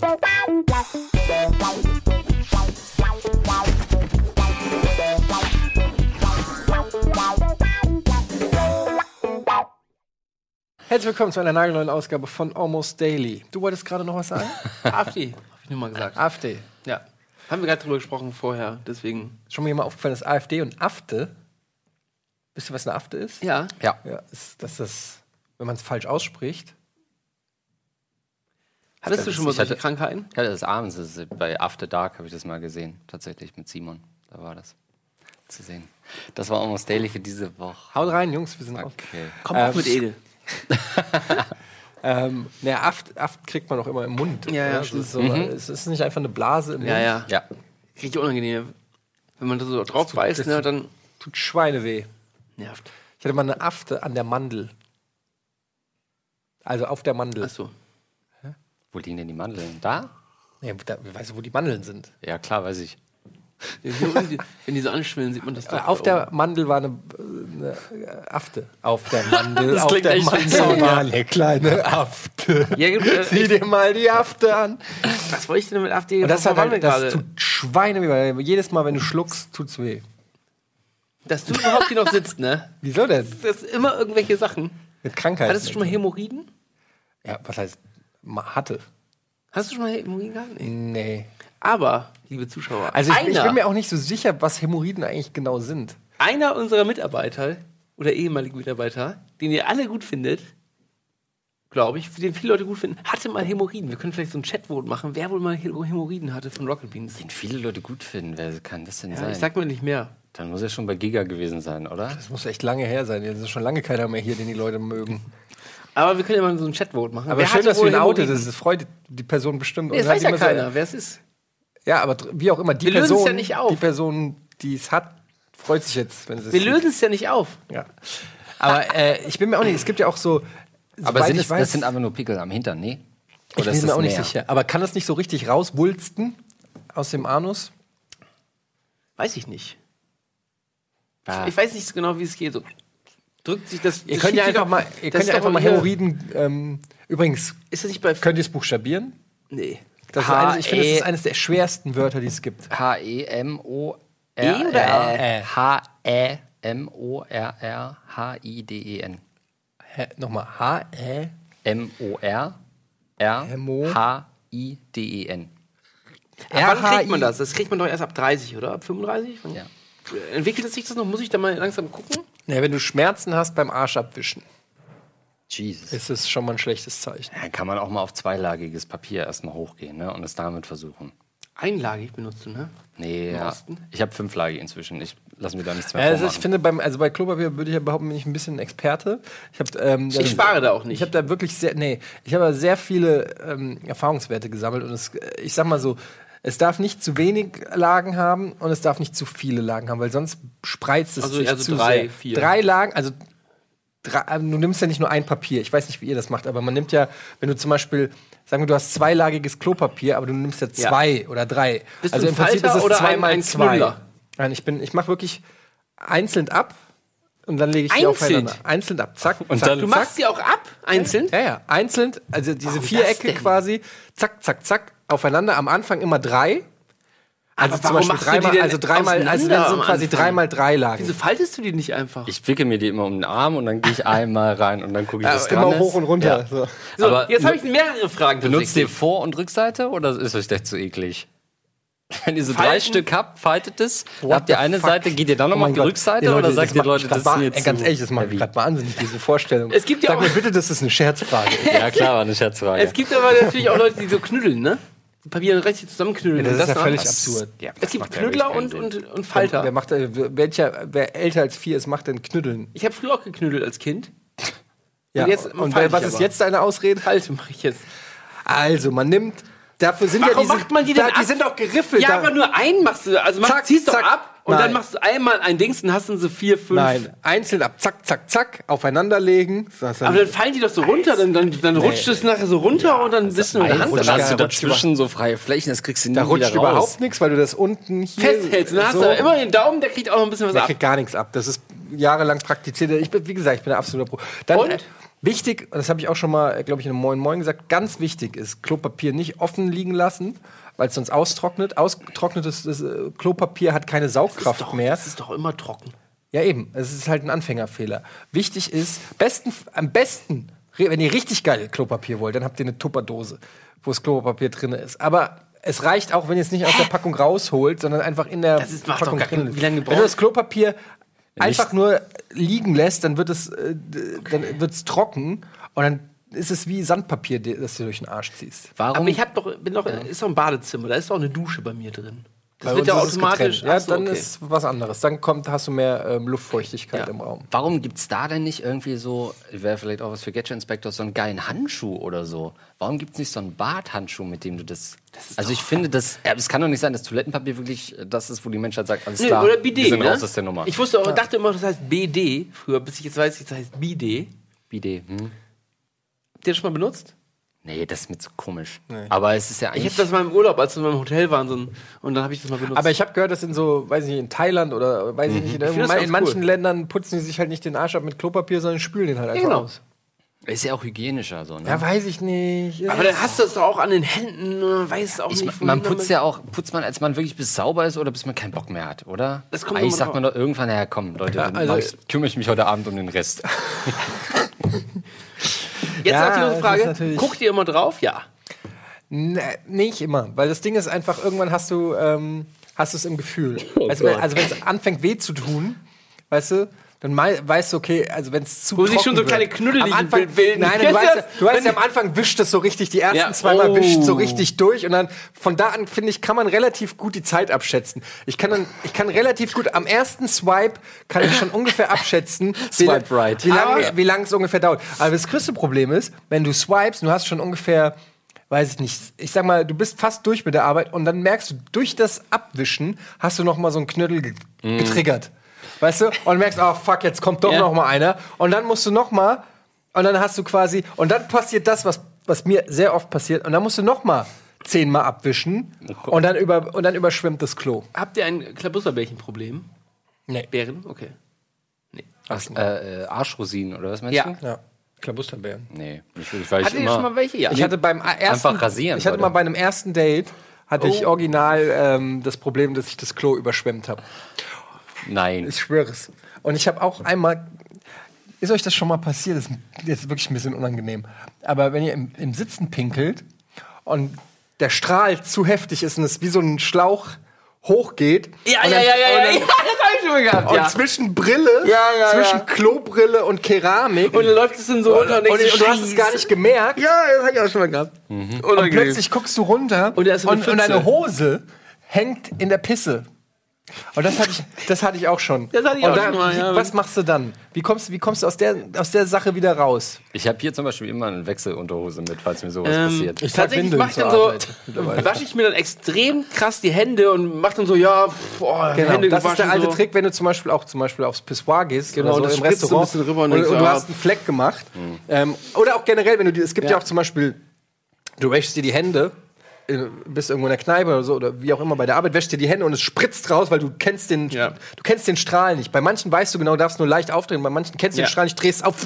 Herzlich willkommen zu einer nagelneuen Ausgabe von Almost Daily. Du wolltest gerade noch was sagen? AfD, habe ich nur mal gesagt. AfD. Ja. Haben wir gerade drüber gesprochen vorher, deswegen. Schon mal jemand aufgefallen, dass AfD und AfTE. Wisst ihr, was eine AfTE ist? Ja. Ja. Ja, ist, das ist, wenn man es falsch ausspricht. Hattest du schon mal Ich solche hatte- Krankheiten? Ja, das ist abends, das ist bei After Dark habe ich das mal gesehen, tatsächlich mit Simon. Da war das zu sehen. Das war Almost Daily für diese Woche. Haut rein, Jungs, wir sind auf. Okay. Komm Ähm, auch mit Ede. Ähm, ne, Aft, Aft kriegt man auch immer im Mund. Ja, ja? Es ist, so, es ist nicht einfach eine Blase im Ja, Mund. ja. Ja, Richtig unangenehm. Wenn man da so drauf beißt, das ne, tut- dann Tut Schweineweh. nervt. Ich hatte mal eine Afte an der Mandel. Also auf der Mandel. Achso. Wo liegen denn die Mandeln? Da? Ja, da, weißt du, wo die Mandeln sind? Ja, klar, weiß ich. Wenn die so anschwillen, sieht man das doch. auf da der Mandel war eine, eine Afte. Auf der Mandel. Das auf klingt der echt Mandel so, war eine kleine Afte. Ja, gibt, äh, Sieh dir mal die Afte an. was wollte ich denn mit AfD? Und das, hat halt, das tut Schweineweh, weil jedes Mal, wenn du schluckst, tut's weh. Dass du überhaupt hier noch sitzt, ne? Wieso denn? Das ist immer irgendwelche Sachen. Mit Krankheiten. Hattest du schon mal Hämorrhoiden? Ja, was heißt hatte? Hast du schon mal Hämorrhoiden gehabt? Nee. Nee. Aber, liebe Zuschauer, Also ich, ich einer, bin mir auch nicht so sicher, was Hämorrhoiden eigentlich genau sind. einer unserer Mitarbeiter oder ehemalige Mitarbeiter, den ihr alle gut findet, glaube ich, den viele Leute gut finden, hatte mal Hämorrhoiden. Wir können vielleicht so ein Chatvote machen, wer wohl mal Hä- Hämorrhoiden hatte von Rocket Beans. Den viele Leute gut finden. Wer kann das denn Ja, sein? ich sag mir nicht mehr. Dann muss er schon bei Giga gewesen sein, oder? Das muss echt lange her sein. Jetzt ist schon lange keiner mehr hier, den die Leute mögen. Aber wir können ja mal so ein Chatvote machen. Aber Wer schön, dass wir wohl ihn outet. Hämorrhoiden? Das freut die Person bestimmt. Nee, das weiß ja immer so- keiner, wer es ist. Ja, aber wie auch immer, die Wir lösen es Person, ja nicht auf. die Person, die es hat, freut sich jetzt, wenn sie es Wir lösen es ja nicht auf. Ja. Aber äh, ich bin mir auch nicht, es gibt ja auch so. Aber sind ich es, weiß, das sind einfach nur Pickel am Hintern, nee? ich bin ist mir das auch nicht mehr? sicher. Aber kann das nicht so richtig rauswulsten aus dem Anus? Weiß ich nicht. Ah, Ich weiß nicht so genau, wie es geht. So drückt sich das. Ihr das könnt ja einfach mal, ihr könnt ja einfach mal Hämorrhoiden. Ähm, übrigens, Ist das nicht bei. könnt ihr es buchstabieren? Nee. Das ist eines, ich finde, das ist E- eines der schwersten Wörter, die es gibt. H-E-M-O-R-R. E oder? H-E-M-O-R-R-H-I-D-E-N. Nochmal. H, Ä, M-O-R-R-H-I-D-E-N. Ab wann kriegt man das? Das kriegt man doch erst ab 30, oder? Ab 35? Ja. Entwickelt es sich das noch? Muss ich da mal langsam gucken? Ja, wenn du Schmerzen hast beim Arsch abwischen, Jesus. ist es schon mal ein schlechtes Zeichen. Dann kann man auch mal auf zweilagiges Papier erstmal hochgehen ne? und es damit versuchen. Einlagig benutzt du, ne? Nee, ja. Ich habe fünflagig inzwischen. Ich lasse mir da nichts mehr Ja, also ich finde, beim, also bei Klopapier würde ich ja behaupten, bin ich ein bisschen ein Experte. Ich, hab, ähm, Ich spare da auch nicht. Ich habe da wirklich sehr, nee, ich habe da sehr viele ähm, Erfahrungswerte gesammelt und es, ich sag mal so, es darf nicht zu wenig Lagen haben und es darf nicht zu viele Lagen haben, weil sonst spreizt es Also- sich also zu drei, sehr. vier. Drei Lagen, also drei, äh, du nimmst ja nicht nur ein Papier. Ich weiß nicht, wie ihr das macht, aber man nimmt ja, wenn du zum Beispiel, sagen wir, du hast zweilagiges Klopapier, aber du nimmst ja zwei oder drei. Bist also im Prinzip Falter ist es zwei ein- mal zwei. Nein, ich bin, ich mache wirklich einzeln ab und dann lege ich die Einzeln? aufeinander. Einzeln ab, zack. Und zack, dann- Du zack. machst sie auch ab, einzeln? Ja, ja, einzeln, also diese Warum Vierecke quasi, zack, zack, zack, aufeinander. Am Anfang immer drei. Also Aber zum warum Beispiel die dreimal, also dreimal, also das sind quasi dreimal drei Lagen. Wieso faltest du die nicht einfach? ich wickel mir die immer um den Arm und dann gehe ich einmal rein und dann gucke ich, Ja, was immer dran ist. hoch und runter. Ja. So. so, aber jetzt habe ich mehrere Fragen. Benutzt ihr. Vor- und Rückseite oder ist euch das zu eklig? Wenn ihr so drei Falten? Stück habt, faltet es, What habt ihr eine fuck? Seite, geht ihr dann Oh nochmal mein auf die Gott. Rückseite Ey, oder sagt das ihr Leute, das ist mir jetzt Ganz ehrlich, das macht gerade wahnsinnig, diese Vorstellung. Es gibt ja Sag auch- mir bitte, das ist eine Scherzfrage. Ja, klar, war eine Scherzfrage. Es gibt aber natürlich auch Leute, die so knüdeln, ne? Die Papier richtig zusammenknüdeln. das und ist ja völlig Das- absurd. Ja, Es das gibt ja Knüdler und, und, und Falter. Wer, macht, welcher, wer älter als vier ist, macht denn Knüddeln? Ich habe früher auch geknüdelt als Kind. Ja, Und jetzt und was ist aber. jetzt deine Ausrede? Falte mache ich jetzt. Also, man nimmt. Dafür sind Warum ja diese, macht man die denn da, Die ab? sind doch geriffelt. Ja, da- aber nur einen machst du. Also mach, Zack, ziehst doch zack. ab und Nein. dann machst du einmal ein Dings und hast dann so vier, fünf. Nein, einzeln ab, zack, zack, zack, aufeinanderlegen. Hast dann- Aber dann fallen die doch so runter, dann, dann, dann rutscht es nachher so runter und dann bist du mit der Hand Dann hast ja, du dazwischen so freie Flächen, das kriegst du nie da rutscht wieder raus. überhaupt nichts, weil du das unten hier festhältst. Dann hast so, du immer den Daumen, der kriegt auch noch ein bisschen was Der ab. kriegt gar nichts ab. Das ist jahrelang praktiziert. Ich bin, wie gesagt, ich bin ein absoluter Pro. Dann, Und? äh, wichtig, und das habe ich auch schon mal, glaube ich, in einem Moin Moin gesagt, ganz wichtig ist, Klopapier nicht offen liegen lassen, weil es sonst austrocknet. Ausgetrocknetes das, äh, Klopapier hat keine Saugkraft doch, mehr. Das ist doch immer trocken. Ja, eben. Es ist halt ein Anfängerfehler. Wichtig ist, besten, am besten, wenn ihr richtig geil Klopapier wollt, dann habt ihr eine Tupperdose, wo das Klopapier drin ist. Aber es reicht auch, wenn ihr es nicht aus der Packung rausholt, sondern einfach in der Das ist- macht doch Packung gar drin ist. wie lange Wenn du das Klopapier einfach nur liegen lässt, dann wird es, äh, dann wird's trocken und dann ist es wie Sandpapier, das du durch den Arsch ziehst. Warum? Aber ich hab doch, bin doch, ist doch ein Badezimmer, da ist doch eine Dusche bei mir drin. Das Bei wird ja ist es automatisch. Ja, so, dann okay. ist was anderes. Dann kommt, hast du mehr ähm, Luftfeuchtigkeit Ja. im Raum. Warum gibt es da denn nicht irgendwie so, wäre vielleicht auch was für Gadget Inspector, so einen geilen Handschuh oder so? Warum gibt es nicht so einen Barthandschuh, mit dem du das. also ich finde, das, ja, es kann doch nicht sein, dass Toilettenpapier wirklich äh, das ist, wo die Menschheit sagt, alles Nee, klar, oder wir Bidet, sind ne? raus aus der Nummer. Ich wusste auch, dachte immer, das heißt BD früher, bis ich jetzt weiß, das heißt Bidet. Bidet, hm? Habt ihr das schon mal benutzt? Nee, das ist mir zu komisch. Aber es ist ja Ich eigentlich. habe das mal im Urlaub, als wir in meinem Hotel waren, so ein, und dann habe ich das mal benutzt. Aber ich habe gehört, dass in so, weiß ich nicht, in Thailand oder weiß ich nicht, in, Mhm. das irgendwo- in ganz manchen cool. Ländern putzen die sich halt nicht den Arsch ab mit Klopapier, sondern spülen den halt einfach genau. aus. ist ja auch hygienischer so, ne? Ja, weiß ich nicht. Aber dann hast du es doch auch an den Händen weiß auch Ich, nicht, man putzt damit- ja auch, putzt man, als man wirklich bis sauber ist oder bis man keinen Bock mehr hat, oder? Das kommt Eigentlich sagt man doch irgendwann, naja, komm, Leute, dann also- ich, kümmere ich mich heute Abend um den Rest. Jetzt Ja, noch die das ist Frage: natürlich- Guckt ihr immer drauf? Ja. Nee, nicht immer, weil das Ding ist einfach, irgendwann hast du ähm, hast du es im Gefühl. Oh also, wenn, also wenn es anfängt weh zu tun, weißt du, dann weißt du, okay, also wenn es zu Wo sich schon so wird. kleine Knüttel am Anfang, bilden. Nein, du weißt, du weißt ja, am Anfang wischt es so richtig, die ersten Ja. zweimal Oh. wischt so richtig durch und dann von da an, finde ich, kann man relativ gut die Zeit abschätzen. Ich kann dann, ich kann relativ gut, am ersten Swipe kann ich schon ungefähr abschätzen, wie, Swipe right. wie lange wie lang es ungefähr dauert. Aber das größte Problem ist, wenn du swipes, du hast schon ungefähr, weiß ich nicht, ich sag mal, du bist fast durch mit der Arbeit und dann merkst du, durch das Abwischen hast du noch mal so einen Knödel ge Mm. Weißt du? Und merkst, oh fuck, jetzt kommt doch Ja. noch mal einer. Und dann musst du noch mal, und dann hast du quasi, und dann passiert das, was, was mir sehr oft passiert, und dann musst du noch mal zehnmal abwischen und dann, über, und dann überschwimmt das Klo. Habt ihr ein Klabusterbärchen-Problem? Nee. Bären? Okay. Was, äh, äh, Arschrosinen oder was meinst Ja. du? Ja. Klabusterbären. Nee, weil ich Hattet ihr immer, schon mal welche? Ja. Ich hatte beim ersten, Einfach rasieren, Ich hatte Leute. mal bei einem ersten Date hatte ich Oh. original ähm, das Problem, dass ich das Klo überschwemmt habe. Nein. Ich schwöre es. Und ich habe auch einmal. Ist euch das schon mal passiert? Das ist jetzt wirklich ein bisschen unangenehm. Aber wenn ihr im, im Sitzen pinkelt und der Strahl zu heftig ist und es wie so ein Schlauch hochgeht. Ja, und ja, dann- ja, ja, und ja, dann- ja, das hab ich schon mal gehabt. Und Ja. zwischen Brille, Ja, ja, zwischen. Klobrille und Keramik. Und dann läuft es dann so runter und, und, denkst du hast es gar nicht gemerkt. Ja, das hab ich auch schon mal gehabt. Und Unangenehm. plötzlich guckst du runter Und und, und deine Hose hängt in der Pisse. Und das hatte ich, das hatte ich auch schon. Das hatte ich und auch dann, schon mal, ja. Was machst du dann? Wie kommst, wie kommst du aus der, aus der Sache wieder raus? Ich habe hier zum Beispiel immer eine Wechselunterhose mit, falls mir sowas Ähm, passiert. Ich Tatsächlich Windeln mach ich dann so, wasche ich mir dann extrem krass die Hände und mach dann so, ja, boah, Genau, Hände das ist der alte so. Trick, wenn du zum Beispiel auch zum Beispiel aufs Pissoir gehst Genau, oder das so im so Restaurant bisschen rüber und und, und du hast einen Fleck gemacht. Ähm, oder auch generell, wenn du die, es gibt ja. Ja. auch zum Beispiel, du wäschst dir die Hände, bist irgendwo in der Kneipe oder so oder wie auch immer bei der Arbeit, wäschst dir die Hände und es spritzt raus, weil du kennst den, Ja. du kennst den Strahl nicht. Bei manchen weißt du genau, darfst nur leicht aufdrehen, bei manchen kennst du Ja. den Strahl nicht, drehst auf,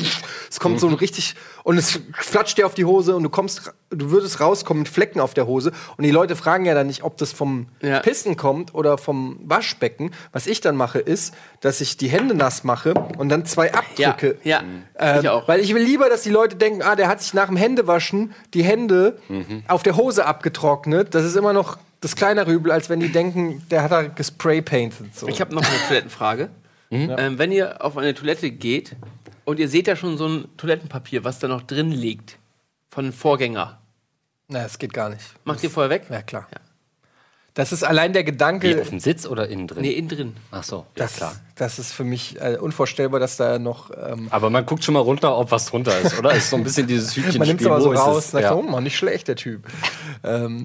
es kommt so ein richtig und es flatscht dir auf die Hose und du kommst, du würdest rauskommen mit Flecken auf der Hose und die Leute fragen ja dann nicht, ob das vom Ja. Pissen kommt oder vom Waschbecken. Was ich dann mache, ist, dass ich die Hände nass mache und dann zwei Abdrücke. Ja, ja. Ähm, Ich auch. Weil ich will lieber, dass die Leute denken, ah, der hat sich nach dem Händewaschen die Hände Mhm. auf der Hose abgetrocknet. Das ist immer noch das kleinere Übel, als wenn die denken, der hat da gespraypainted. So. Ich habe noch eine Toilettenfrage. Ähm, wenn ihr auf eine Toilette geht und ihr seht da schon so ein Toilettenpapier, was da noch drin liegt, von dem Vorgänger, Na, das geht gar nicht. macht ihr vorher weg? Ja, klar. Ja. Das ist allein der Wie, Gedanke, auf dem Sitz oder innen drin? Nee, innen drin. Ach so, ja das, klar. das ist für mich äh, unvorstellbar, dass da noch. Ähm, Aber man guckt schon mal runter, ob was drunter ist, oder? Ist so ein bisschen dieses Hütchenspiel. man nimmt es aber so raus es? ja. oh Mann, nicht schlecht, der Typ. ähm,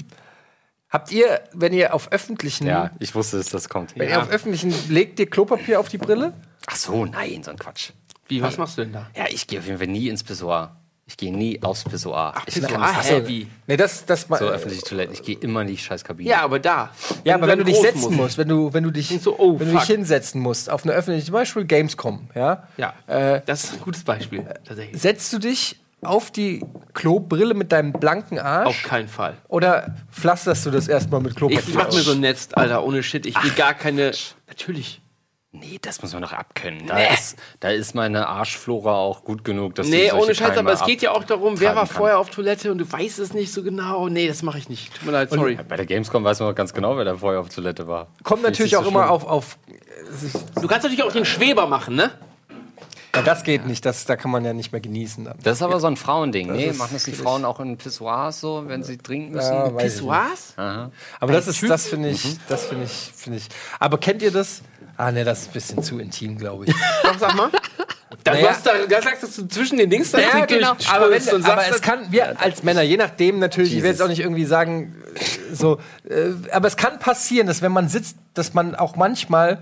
habt ihr, wenn ihr auf öffentlichen. ja, ich wusste, dass das kommt. Wenn ihr auf öffentlichen legt ihr Klopapier auf die Brille? Ach so, nein, so ein Quatsch. Wie, was machst du denn da? Ja, ich gehe auf jeden Fall nie ins Pissoir. Ich gehe nie aufs Pissoir. ich Pissoir, kann das wie? Nee, das, das So öffentliche Toiletten. Ich gehe immer in die Scheißkabine. Ja, aber da. Ja, aber wenn du dich setzen musst, wenn du, wenn du dich, du, oh, wenn du dich hinsetzen musst auf eine öffentliche, zum Beispiel Gamescom, ja, Ja, Äh, das ist ein gutes Beispiel, tatsächlich. setzt du dich auf die Klobrille mit deinem blanken Auf Arsch keinen Fall. oder pflasterst du das erstmal mit Klopapier? Ich mach mir so ein Netz, Alter, ohne Shit. Ich will gar keine. Natürlich. Nee, das muss man doch abkönnen. Da, ist, da ist meine Arschflora auch gut genug, dass Nee, ohne Scheiß, Keime aber es geht ja auch darum, wer war kann. vorher auf Toilette und du weißt es nicht so genau. Nee, das mache ich nicht. Tut mir leid, sorry. Bei der Gamescom weiß man doch ganz genau, wer da vorher auf Toilette war. Kommt natürlich auch so immer schlimm. auf, auf Du kannst natürlich auch den Schweber machen, ne? ja, das geht nicht, das, da kann man ja nicht mehr genießen. Dann. Das ist aber so ein Frauending. Nee, ist machen das die Frauen auch in Pissoirs so, wenn sie trinken müssen? Ja. Pissoirs? Aber das ist, das finde ich, das finde ich, finde ich. Aber kennt ihr das? Ah, ne, das ist ein bisschen zu intim, glaube ich. Doch, sag mal. Da, du Naja. hast da, da sagst du zwischen den Dings da Ja, genau. Aber, wenn, und aber sagst es kann, wir als Männer, je nachdem natürlich, ich will jetzt auch nicht irgendwie sagen, äh, so, äh, aber es kann passieren, dass wenn man sitzt, dass man auch manchmal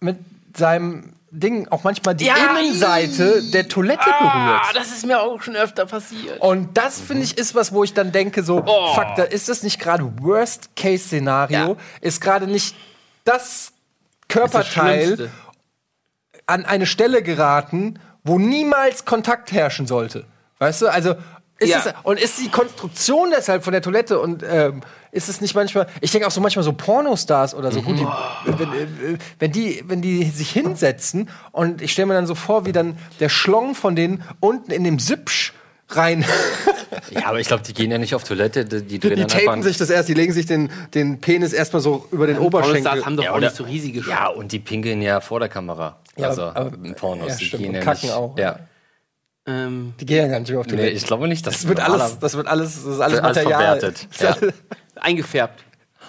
mit seinem Ding auch manchmal die Ja, Innenseite der Toilette Ah, berührt. das ist mir auch schon öfter passiert. Und das finde ich ist was, wo ich dann denke, so, Oh. fuck, da ist das nicht gerade Worst-Case-Szenario, Ja. ist gerade nicht Das Körperteil an eine Stelle geraten, wo niemals Kontakt herrschen sollte. Weißt du? Also ist Ja. es, und ist die Konstruktion deshalb von der Toilette und ähm, ist es nicht manchmal, ich denke auch so manchmal so Pornostars oder so, gut, die, wenn, äh, wenn, die, wenn die sich hinsetzen und ich stelle mir dann so vor, wie dann der Schlong von denen unten in dem Süppsch rein, Ja, aber ich glaube, die gehen ja nicht auf Toilette, die, die drehen die tapen sich das erst, die legen sich den, den Penis erstmal so über den Oberschenkel. Pornostars haben doch Ja, auch nicht so riesige Sch- ja, und die pinkeln ja vor der Kamera. Ja, also aber- Pornos. ja, die stimmt, gehen und ja kacken nicht, auch, Ja. Ähm, Die gehen ja gar nicht mehr auf die Nee, Toilette. ich glaube nicht, dass Das wird alles, das wird alles, das ist alles Wird alles Material. verwertet. Eingefärbt.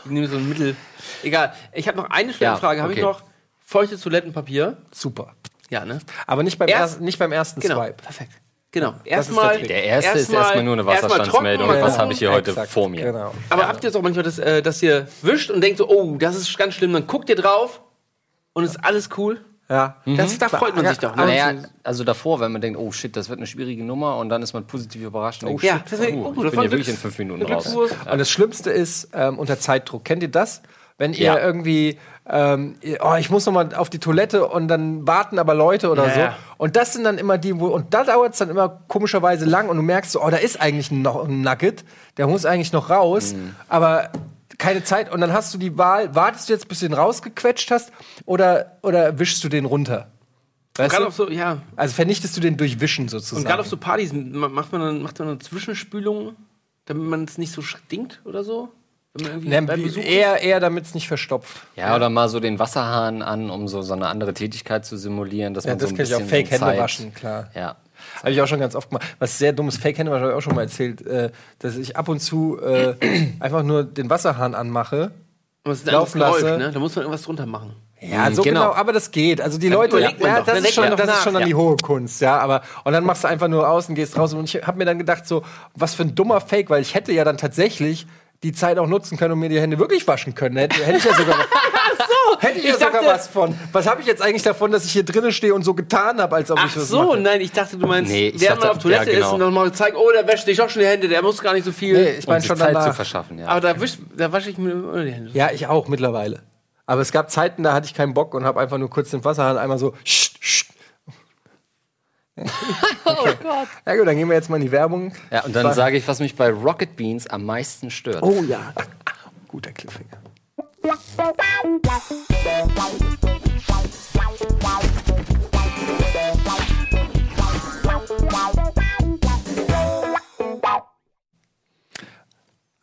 Ich nehme so ein Mittel. Egal. Ich habe noch eine schnelle Ja, Frage. Habe ich okay. noch feuchtes Toilettenpapier? Super. Ja, ne? Aber nicht beim, Erst- erst, nicht beim ersten Genau. Swipe. Perfekt. Genau. Erstmal. der. Der erste ist erstmal nur eine erstmal Wasserstandsmeldung. trocken Was habe ich hier heute Exakt, vor mir? Genau. Aber habt ihr es auch manchmal, dass, äh, dass ihr wischt und denkt so, oh, das ist ganz schlimm, dann guckt ihr drauf und ist alles cool? Ja. Das, da freut man sich doch. Ne? Naja, also davor, wenn man denkt, oh shit, das wird eine schwierige Nummer und dann ist man positiv überrascht und denkt, ja, shit, deswegen- uh, oh, ich das bin hier Glücks- wirklich in fünf Minuten raus. Glückswurst. Und das Schlimmste ist ähm, unter Zeitdruck. Kennt ihr das? Wenn ihr Ja. irgendwie, ähm, oh, ich muss noch mal auf die Toilette und dann warten aber Leute oder Ja, so. Und das sind dann immer die, wo, und da dauert es dann immer komischerweise lang und du merkst so, oh, da ist eigentlich noch ein Nugget, der muss eigentlich noch raus, Mhm. aber keine Zeit. Und dann hast du die Wahl, wartest du jetzt, bis du den rausgequetscht hast oder, oder wischst du den runter? Weißt Gerade du? auf so, ja. Also vernichtest du den durch Wischen Und sozusagen. gerade auf so Partys ma- macht man dann, macht man eine Zwischenspülung, damit man es nicht so stinkt oder so? Ne, ist? eher, eher damit es nicht verstopft. Ja, oder mal so den Wasserhahn an, um so, so eine andere Tätigkeit zu simulieren, dass Ja, man das so ein kann ich auch bisschen Fake so waschen, klar. Ja. Habe ich auch schon ganz oft gemacht. Was sehr dummes Fake Hände habe ich auch schon mal erzählt, äh, dass ich ab und zu äh, einfach nur den Wasserhahn anmache. Laufen lasse. ne? Da muss man irgendwas drunter machen. Ja, so genau. genau. aber das geht. Also die Leute, ja, doch. das, ist schon, das ist schon dann nach, die ja. hohe Kunst, ja. Aber und dann machst du einfach nur aus und gehst raus. Und ich habe mir dann gedacht, so was für ein dummer Fake, weil ich hätte ja dann tatsächlich die Zeit auch nutzen können und mir die Hände wirklich waschen können. Hätte, hätte ich ja sogar, hätte ich ja ich sogar dachte- was von. Was habe ich jetzt eigentlich davon, dass ich hier drinnen stehe und so getan habe, als ob Ach ich was so, mache? nein, ich dachte, du meinst, Nee, ich während man dachte- auf Toilette ja, genau. ist und dann mal zeigt, oh, der wäscht sich doch schon die Hände, der muss gar nicht so viel. Nee, ich meine schon Zeit zu danach. verschaffen, ja. Aber da, wisch, da wasche ich mir immer die Hände. Ja, ich auch mittlerweile. Aber es gab Zeiten, da hatte ich keinen Bock und habe einfach nur kurz den Wasserhahn einmal so. Scht, scht. oh Gott. Ja gut, dann gehen wir jetzt mal in die Werbung. Ja, und dann sage ich, was mich bei Rocket Beans am meisten stört. Oh ja. Guter Cliffhanger.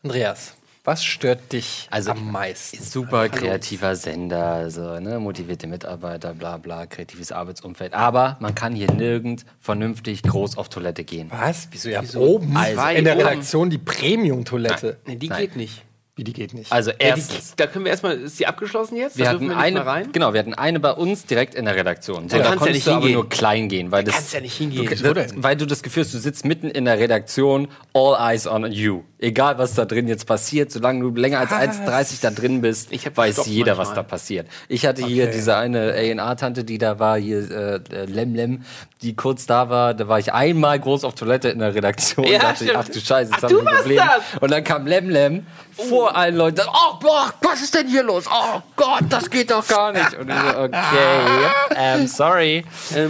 Andreas, was stört dich Also, am meisten? Super kreativer Sender, also ne, motivierte Mitarbeiter, bla bla, kreatives Arbeitsumfeld. Aber man kann hier nirgend vernünftig groß auf Toilette gehen. Was? Wieso ja oben? Also, in der. Redaktion die Premium-Toilette. Nee, die Nein. geht nicht. Wie die geht nicht. Also Ja, die, erstens, da können wir erstmal, ist die abgeschlossen jetzt? wir Da hatten nicht eine, rein? genau, wir hatten eine bei uns direkt in der Redaktion. So, Ja, da kannst ja konntest nicht du aber hingehen. nur klein gehen, weil das, kannst ja nicht hingehen. Du, das, weil du das Gefühl hast, du sitzt mitten in der Redaktion, all eyes on you. Egal, was da drin jetzt passiert, solange du länger als 1,30 da drin bist, weiß jeder, manchmal. was da passiert. Ich hatte hier diese eine A&R-Tante, die da war, hier äh, äh, Lem Lem, die kurz da war. Da war ich einmal groß auf Toilette in der Redaktion. Ja, da dachte ich, ach du Scheiße, jetzt Ach, haben wir ein Problem. das. Und dann kam Lem Lem vor allen Leuten. Oh Gott, was ist denn hier los? Oh Gott, das geht doch gar nicht. Und ich so, okay, ähm, sorry.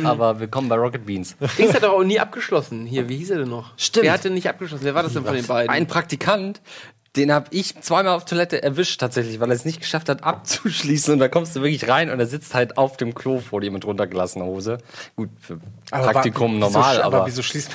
Aber willkommen bei Rocket Beans. Dings hat doch auch nie abgeschlossen. Hier, wie hieß er denn noch? Stimmt. Wer hatte nicht abgeschlossen? Wer war das denn von den beiden? Ein Praktikant, den habe ich zweimal auf Toilette erwischt tatsächlich, weil er es nicht geschafft hat abzuschließen. Und da kommst du wirklich rein und er sitzt halt auf dem Klo vor dir mit runtergelassener Hose. Gut, für Aber Praktikum wieso, normal, aber, aber, wieso schließt,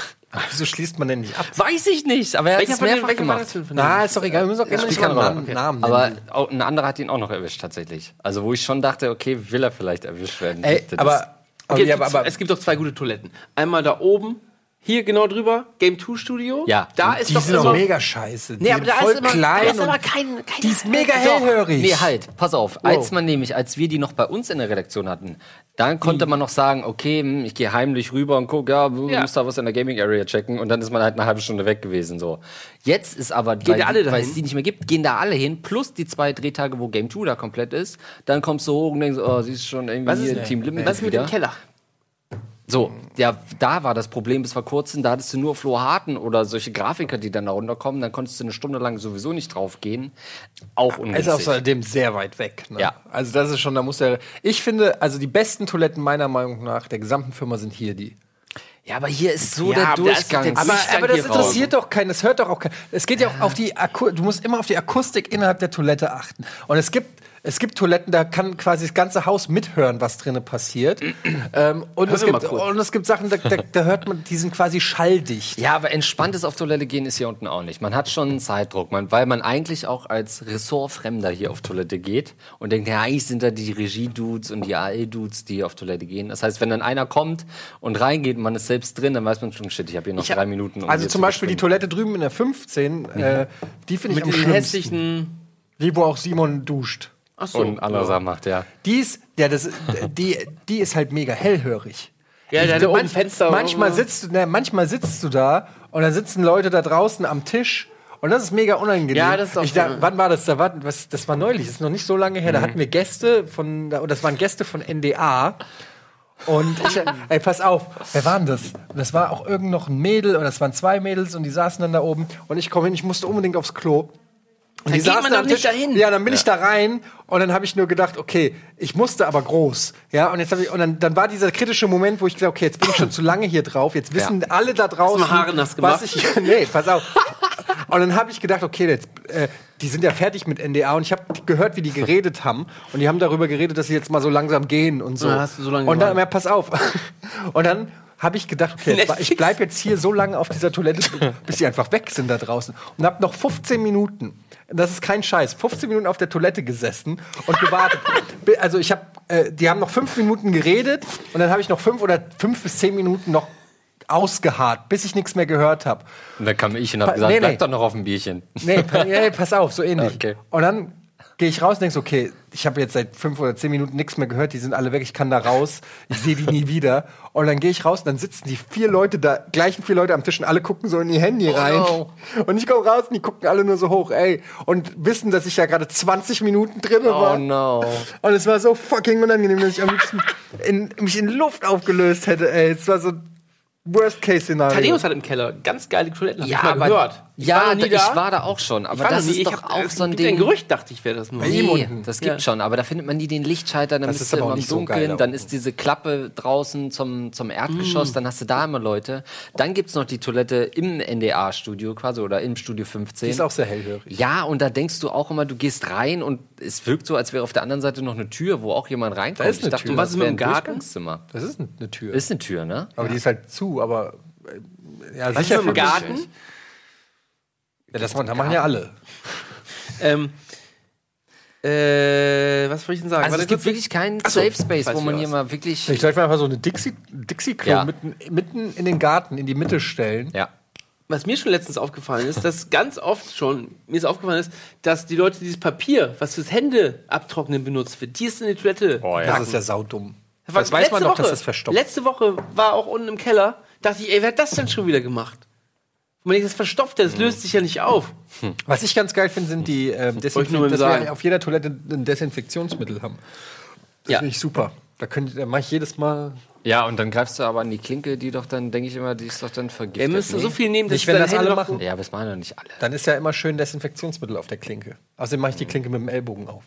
wieso schließt man denn nicht ab? weiß ich nicht. Aber er hat es mehrfach gemacht. Na, ist doch egal, wir müssen auch nicht mal keine Namen, Aber nennen. auch ein anderer hat ihn auch noch erwischt tatsächlich. Also wo ich schon dachte, okay, will er vielleicht erwischt werden? Ey, Das- aber, aber, Okay, ja, es, gibt, aber, es gibt doch zwei gute Toiletten. Einmal da oben, hier genau drüber, Game 2 Studio. Ja. Da ist die doch sind doch immer. mega scheiße. Die Nee, aber sind da voll ist immer, klein da ist und aber kein, kein die ist mega Doch. hellhörig. Nee, halt, pass auf. Als man nämlich, als wir die noch bei uns in der Redaktion hatten, dann konnte man noch sagen, okay, hm, ich gehe heimlich rüber und guck, ja, du Ja. musst da was in der Gaming Area checken und dann ist man halt eine halbe Stunde weg gewesen so. Jetzt ist aber, Gehen weil, da alle weil es die nicht mehr gibt, gehen da alle hin, plus die zwei Drehtage, wo Game 2 da komplett ist. Dann kommst du hoch und denkst, oh, siehst schon irgendwie Was ist, hier Team Limit was ist mit wieder. dem Keller? So, ja, da war das Problem bis vor kurzem, da hattest du nur Flo Harten oder solche Grafiker, die dann da runterkommen, dann konntest du eine Stunde lang sowieso nicht drauf gehen. Auch ist ungünstig. außerdem sehr weit weg. Ne? Ja. Also das ist schon, da muss er. Ich finde, also die besten Toiletten meiner Meinung nach der gesamten Firma sind hier die. Ja, aber hier ist so Ja, der ist Durchgang. der Aber, aber das interessiert doch keinen, das hört doch auch keinen. Es geht ja auch auf die Aku du musst immer auf die Akustik innerhalb der Toilette achten. Und es gibt es gibt Toiletten, da kann quasi das ganze Haus mithören, was drinnen passiert. ähm, und, es gibt, und es gibt Sachen, da, da, da hört man, die sind quasi schalldicht. ja, aber entspanntes auf Toilette gehen ist hier unten auch nicht. Man hat schon einen Zeitdruck, man, weil man eigentlich auch als Ressortfremder hier auf Toilette geht und denkt, ja, eigentlich sind da die Regie-Dudes und die AE-Dudes, die auf Toilette gehen. Das heißt, wenn dann einer kommt und reingeht und man ist selbst drin, dann weiß man schon, shit, ich habe hier noch Ich drei Minuten. Um Also hier zum zu Beispiel die verschwinden. Toilette drüben in der 15, äh, die finde ich Mit am den schlimmsten. hässlichen. Die, wo auch Simon duscht. Achso. und andere Sachen macht, ja. Die ist, ja, das, die, die ist halt mega hellhörig. Ja, der Ich- hat oben Fenster. Manchmal sitzt, du- ne, manchmal sitzt du da und dann sitzen Leute da draußen am Tisch und das ist mega unangenehm. Ja, das ist auch ich da, so. Wann war das? Da war, was, das war neulich, das ist noch nicht so lange her. Da Mhm. hatten wir Gäste von, da- das waren Gäste von NDA. Und ich, ey, pass auf, wer war denn das? Und das war auch irgend noch ein Mädel, oder das waren zwei Mädels und die saßen dann da oben. Und ich komme hin, ich musste unbedingt aufs Klo. Und Da geht man da doch nicht dahin. Ja, dann bin ich da rein und dann habe ich nur gedacht, okay, ich musste aber groß. Ja, und jetzt habe ich und dann, dann war dieser kritische Moment, wo ich gesagt, okay, jetzt bin ich schon zu lange hier drauf. Jetzt wissen alle da draußen, mal Haare nass gemacht? was ich Nee, pass auf. Und dann habe ich gedacht, okay, jetzt, äh, die sind ja fertig mit NDA und ich habe gehört, wie die geredet haben und die haben darüber geredet, dass sie jetzt mal so langsam gehen und so. Ja, hast du so lange und dann, ja, pass auf. Und dann habe ich gedacht, okay, jetzt, ich bleib jetzt hier so lange auf dieser Toilette, bis sie einfach weg sind da draußen. Und habe noch 15 Minuten, das ist kein Scheiß, 15 Minuten auf der Toilette gesessen und gewartet. Also ich habe, äh, die haben noch fünf Minuten geredet und dann habe ich noch fünf oder fünf bis zehn Minuten noch ausgeharrt, bis ich nichts mehr gehört habe. Und dann kam ich und habe gesagt, nee, bleib nee. doch noch auf dem Bierchen. Nee, pa nee, pass auf, so ähnlich. Okay. Und dann gehe ich raus und denke so, okay, ich habe jetzt seit fünf oder zehn Minuten nichts mehr gehört, die sind alle weg, ich kann da raus, ich sehe die nie wieder. Und dann gehe ich raus und dann sitzen die vier Leute da, gleichen vier Leute am Tisch und alle gucken so in ihr Handy rein. no. Und ich komme raus und die gucken alle nur so hoch, ey. Und wissen, dass ich ja gerade 20 Minuten drin war. Oh no. Und es war so fucking unangenehm, dass ich am liebsten in, mich in Luft aufgelöst hätte, ey. Es war so Worst-Case-Szenario. Tadeus hat im Keller ganz geile Toiletten. Ja, ich mal aber, gehört. Ich ja, ich da. war da auch schon. Aber das nie. ist Ich doch hab- auch es so ein gibt Ding. Ein Gerücht dachte ich, wäre das nur. Nee, das gibt Ja. schon, aber da findet man nie den Lichtschalter, dann Das bist ist du aber auch immer im nicht so geil Dunkeln, da dann ist diese Klappe draußen zum, zum Mm. Erdgeschoss, dann hast du da immer Leute. Dann gibt's noch die Toilette im NDA-Studio quasi oder im Studio 15. Die ist auch sehr hellhörig. ja, und da denkst du auch immer, du gehst rein und es wirkt so, als wäre auf der anderen Seite noch eine Tür, wo auch jemand reinkommt. Da ist eine ich dachte, Tür. Was das ist mit dem ein Garten? Durchgangszimmer. Das ist eine Tür. Ist eine Tür, ne? aber die ist halt zu, aber. äh, Ja, sicher mich. Garten? Ja, das, da machen ja alle. Ähm, äh, was wollte ich denn sagen? Also Warte es gibt wirklich keinen Ach so, Safe Space, wo man was. hier mal wirklich. Ich sollte mir einfach so eine Dixie- Dixie-Klo Ja. mitten, mitten in den Garten, in die Mitte stellen. Ja. was mir schon letztens aufgefallen ist, dass ganz oft schon, mir ist aufgefallen ist, dass die Leute dieses Papier, was fürs Hände abtrocknen benutzt wird, die ist in die Toilette. Oh, Das ist ja saudumm. War- Das weiß man doch, dass Woche- das verstopft. Letzte Woche war auch unten im Keller, dachte ich, ey, wer hat das denn schon wieder gemacht? Und wenn ich das verstopft, das löst sich ja nicht auf. Was ich ganz geil finde, sind die ähm, Wollte ich nur Desinfektion, mal dass sagen. wir auf jeder Toilette ein Desinfektionsmittel haben. Das Ja. finde ich super. Da, könnt, da mache ich jedes Mal. Ja, und dann greifst du aber an die Klinke, die doch dann, denke ich immer, die ist doch dann vergiftet. Wir müssen nee? so viel nehmen, dass Nicht, wenn das alle machen. Ja, aber das machen doch nicht alle. Dann ist ja immer schön Desinfektionsmittel auf der Klinke. Außerdem mache ich die Klinke mit dem Ellbogen auf.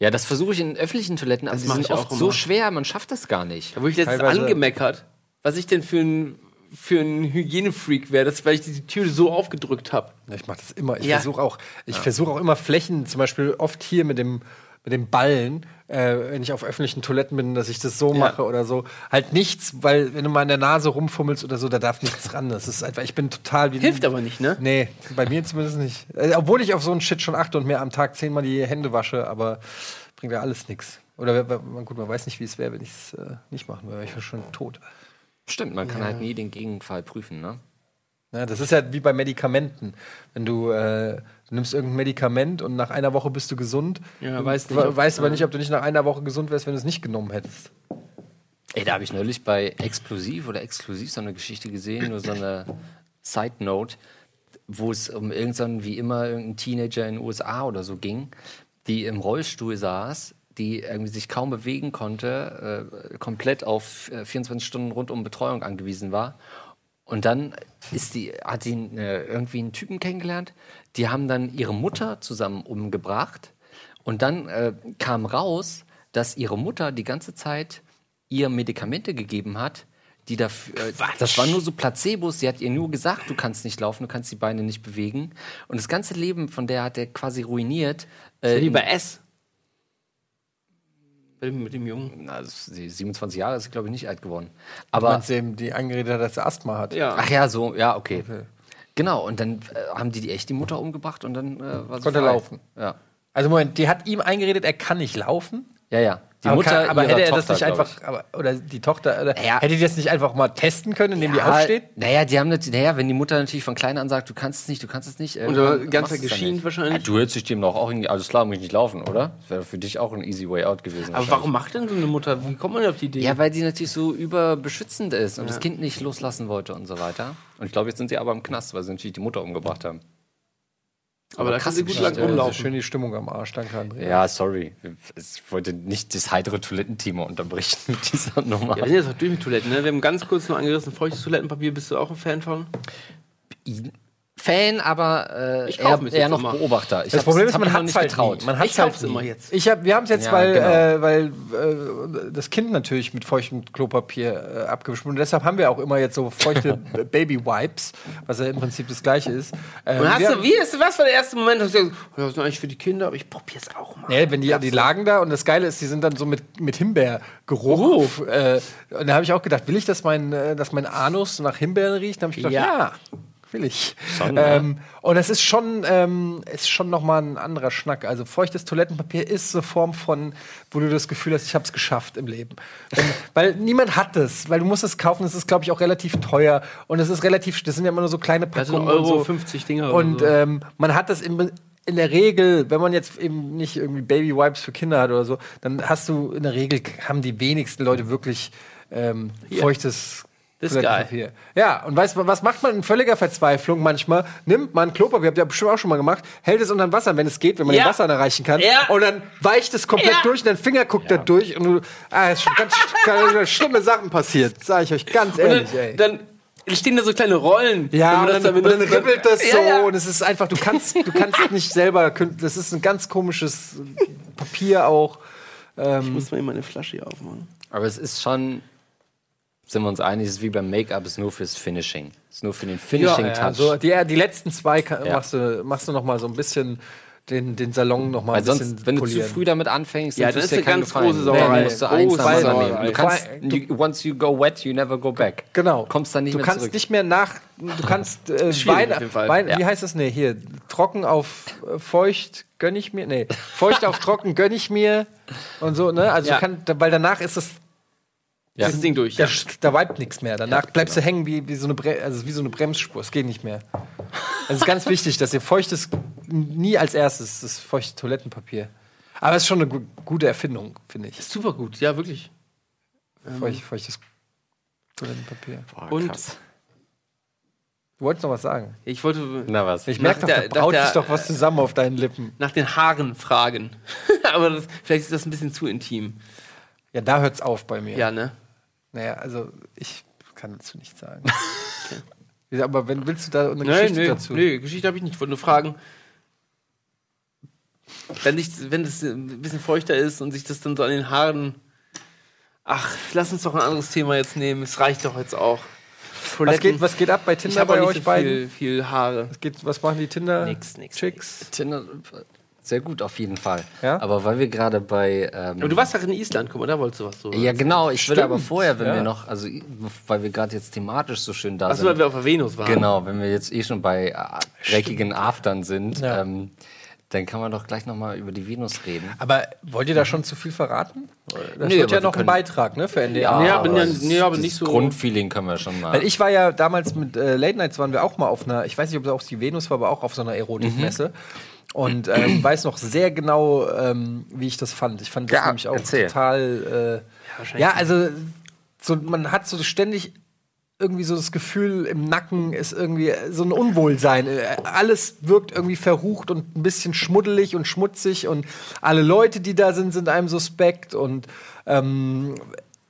Ja, das versuche ich in öffentlichen Toiletten, aber die mach sind ich auch oft so schwer, man schafft das gar nicht. Da wurde ich letztens Teilweise- angemeckert, was ich denn für ein, für ein Hygienefreak wäre, das, weil ich die Tür so aufgedrückt habe. Ja, Ich mache das immer. Ich Ja. versuche auch, ich versuche auch immer Flächen, zum Beispiel oft hier mit dem mit dem Ballen, äh, wenn ich auf öffentlichen Toiletten bin, dass ich das so mache oder so. Halt nichts, weil wenn du mal in der Nase rumfummelst oder so, da darf nichts ran. Das ist einfach, ich bin total wie Hilft aber nicht, ne? Nee, bei mir zumindest nicht. Äh, obwohl ich auf so einen Shit schon achte und mir am Tag zehnmal die Hände wasche, aber bringt ja alles nichts. Oder gut, man weiß nicht, wie es wäre, wenn ich es äh, nicht machen würde. Ich wäre schon tot. Stimmt, man kann halt nie den Gegenfall prüfen, ne? Ja, das ist ja wie bei Medikamenten. Wenn du, äh, du nimmst irgendein Medikament und nach einer Woche bist du gesund, Ja, du weiß nicht, ob- weißt aber ja. nicht, ob du nicht nach einer Woche gesund wärst, wenn du es nicht genommen hättest. Ey, da habe ich neulich bei Explosiv oder Exklusiv so eine Geschichte gesehen, nur so eine Side Note, wo es um irgendeinen, wie immer, irgendeinen Teenager in den USA oder so ging, die im Rollstuhl saß, die irgendwie sich kaum bewegen konnte, äh, komplett auf äh, 24 Stunden rundum Betreuung angewiesen war. Und dann ist die, hat die äh, irgendwie einen Typen kennengelernt, die haben dann ihre Mutter zusammen umgebracht. Und dann äh, kam raus, dass ihre Mutter die ganze Zeit ihr Medikamente gegeben hat, die dafür. Äh, das waren nur so Placebos. Sie hat ihr nur gesagt, du kannst nicht laufen, du kannst die Beine nicht bewegen. Und das ganze Leben von der hat er quasi ruiniert. Äh, Lieber S. Bei dem- Mit dem Jungen. na, das- sie- 27 Jahre ist sie, glaube ich, nicht alt geworden. Aber Aber dem die eingeredet hat, dass er Asthma hat. Ja. Ach ja, so, ja, okay. Genau, und dann äh, haben die, die echt die Mutter umgebracht und dann äh, war sie Konnte frei. laufen. Ja, Also Moment, die hat ihm eingeredet, er kann nicht laufen. ja. ja. Die aber Mutter kann, aber hätte er das Tochter, nicht einfach, aber, oder die Tochter, oder, Ja. hätte die das nicht einfach mal testen können, indem die Ja, aufsteht? Naja, die haben natürlich, naja, wenn die Mutter natürlich von klein an sagt, du kannst es nicht, du kannst es nicht. Die du es dann geschient wahrscheinlich. Ja, du hättest dich dem doch auch irgendwie, alles klar, muss ich nicht laufen, oder? Das wäre für dich auch ein easy way out gewesen. Aber warum macht denn so eine Mutter? Wie kommt man denn auf die Idee? Ja, weil die natürlich so überbeschützend ist und das Kind nicht loslassen wollte und so weiter. Und ich glaube, jetzt sind sie aber im Knast, weil sie natürlich die Mutter umgebracht haben. Aber da kann sie gut lang Ja, Also rumlaufen. schön die Stimmung am Arsch, danke Andrea. Ja, sorry. Ich wollte nicht das heitere Toilettenthema unterbrechen mit dieser Nummer. Ja, wir sind jetzt auch durch mit Toiletten, ne? Wir haben ganz kurz nur angerissen, feuchtes Toilettenpapier, bist du auch ein Fan von? Fan, aber äh, eher, eher noch immer. Beobachter. Ich Das Problem ist, man hat nicht halt getraut. nie. Man hat's Ich halt immer jetzt. Ich hab, wir haben es jetzt, Ja, weil, genau. äh, weil äh, das Kind natürlich mit feuchtem Klopapier äh, abgewischt wurde. Und deshalb haben wir auch immer jetzt so feuchte Baby Wipes, was ja im Prinzip das gleiche ist. Ähm, Und hast du, wie ist, was war der erste Moment? Hast du gesagt, oh, das ist eigentlich für die Kinder, aber ich probier's auch mal. Nee, wenn die, die lagen da und das Geile ist, die sind dann so mit, mit Himbeergeruch. Äh, und da habe ich auch gedacht, will ich, dass mein, äh, dass mein Anus nach Himbeeren riecht? Da habe ich gedacht, ja. Ja. Will ich. Schon, ähm, Und es ist schon, ähm, ist schon noch mal ein anderer Schnack. Also feuchtes Toilettenpapier ist so eine Form von, wo du das Gefühl hast, ich habe es geschafft im Leben. Wenn, weil niemand hat es, weil du musst es kaufen. Es ist, glaube ich, auch relativ teuer und es ist relativ, das sind ja immer nur so kleine Packungen Euro und so. 50 Dinger Und so. ähm, man hat das im, in der Regel, wenn man jetzt eben nicht irgendwie Baby Wipes für Kinder hat oder so, dann hast du in der Regel haben die wenigsten Leute wirklich ähm, feuchtes Das ist Toilettenpapier. Ja, und weißt du, was macht man in völliger Verzweiflung manchmal? Nimmt man Klopapier, habt ihr bestimmt auch schon mal gemacht, hält es unter den Wasser, wenn es geht, wenn man Ja. den Wasser erreichen kann. Ja. Und dann weicht es komplett Ja. durch und dein Finger guckt da durch und du, ah, es sind ganz, ganz schlimme Sachen passiert, sage ich euch ganz Und ehrlich, ey. dann, dann stehen da so kleine Rollen. Ja, und dann, und dann benutzt. ribbelt das Ja, so ja. und es ist einfach, du kannst, du kannst nicht selber, das ist ein ganz komisches Papier auch. Ich muss mal eben meine Flasche hier aufmachen. Aber es ist schon, sind wir uns einig, es ist wie beim Make-up, es ist nur fürs Finishing. Es ist nur für den Finishing-Touch. Ja, so die, die letzten zwei kann, Ja. machst, du, machst du noch mal so ein bisschen den, den Salon noch mal Weil ein bisschen sonst, wenn du zu polieren. früh damit anfängst, Ja, ist dir ganz Gefallen. große Sauerei. Dann musst du eins nehmen. Sauerei. Du kannst, you, once you go wet, you never go back. Genau. Kommst dann nicht du mehr kannst zurück. nicht mehr nach. Du kannst äh, Wein. Wein Ja. wie heißt das? Nee, hier trocken auf äh, feucht gönn ich mir. Nee, feucht auf trocken gönn ich mir und so. Ne, also Ja. kann, weil danach ist es ist das Ding durch. Da, Ja. da vibet nichts mehr. Danach bleibst du hängen wie, wie, so eine Bre also wie so eine Bremsspur. Es geht nicht mehr. Es ist ganz wichtig, dass ihr feuchtes nie als erstes das feuchte Toilettenpapier. Aber es ist schon eine gu gute Erfindung, finde ich. Ist super gut, ja, wirklich. Feucht, feuchtes Toilettenpapier. Boah, Und-. Du wolltest noch was sagen. Ich wollte Na was? Ich merke doch, der- da braut sich doch was zusammen auf deinen Lippen. nach den Haaren fragen. Aber das, vielleicht ist das ein bisschen zu intim. Ja, da hört's auf bei mir. Ja, ne? Naja, also ich kann dazu nichts sagen. Wieso, Aber wenn willst du da eine Nee, Geschichte nee, dazu? nee, Geschichte habe ich nicht. Ich wollte nur fragen, wenn, ich, wenn es ein bisschen feuchter ist und sich das dann so an den Haaren. Ach, lass uns doch ein anderes Thema jetzt nehmen. Es reicht doch jetzt auch. Was geht, was geht ab bei ich Tinder habe bei euch so beiden? viel, viel Haare. Was, geht, was machen die Tinder? Nix, nix, Chicks. Tinder, sehr gut auf jeden Fall. Ja? Aber weil wir gerade bei. Ähm, Aber du warst doch in Island, guck mal, da wolltest du was so. ja, genau. Ich würde aber vorher, wenn ja. wir noch, also weil wir gerade jetzt thematisch so schön da Achso, weil sind. wir auf der Venus waren. Genau, wenn wir jetzt eh schon bei äh, dreckigen Aftern sind, Ja. ähm, dann kann man doch gleich noch mal über die Venus reden. Aber wollt ihr da schon zu viel verraten? Das Nee, wird ja noch ein Beitrag, ne, für NDR. Ja, aber ja, nee, aber das nicht so- Grundfeeling können wir schon mal. Weil ich war ja damals mit äh, Late Nights waren wir auch mal auf einer, ich weiß nicht, ob es auch die Venus war, aber auch auf so einer Erotikmesse. Und ähm, weiß noch sehr genau, ähm, wie ich das fand. Ich fand das Ja, nämlich auch erzähl. total. Äh, wahrscheinlich ja, also so, man hat so ständig irgendwie so das Gefühl, im Nacken ist irgendwie so ein Unwohlsein. Äh, Alles wirkt irgendwie verrucht und ein bisschen schmuddelig und schmutzig und alle Leute, die da sind, sind einem suspekt und ähm,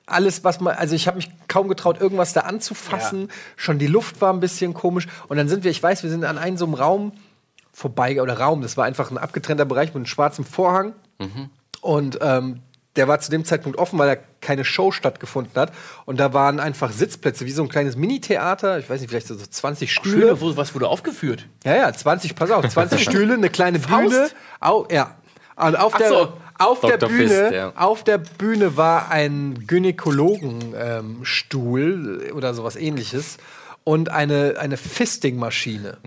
alles, was man, also ich habe mich kaum getraut, irgendwas da anzufassen. Schon die Luft war ein bisschen komisch. Und dann sind wir, ich weiß, wir sind an einem so einem Raum vorbei, oder Raum, das war einfach ein abgetrennter Bereich mit einem schwarzen Vorhang. Und ähm, der war zu dem Zeitpunkt offen, weil da keine Show stattgefunden hat. Und da waren einfach Sitzplätze, wie so ein kleines Mini-Theater. Ich weiß nicht, vielleicht so 20 Stühle. Schöne, wo, was wurde aufgeführt? Ja, ja, 20, pass auf, 20 Stühle, eine kleine Bühne. Au, ja. Und auf Ach der, so. auf der. Bühne, Fist, ja. auf der Bühne war ein Gynäkologenstuhl oder sowas ähnliches und eine, eine Fisting-Maschine.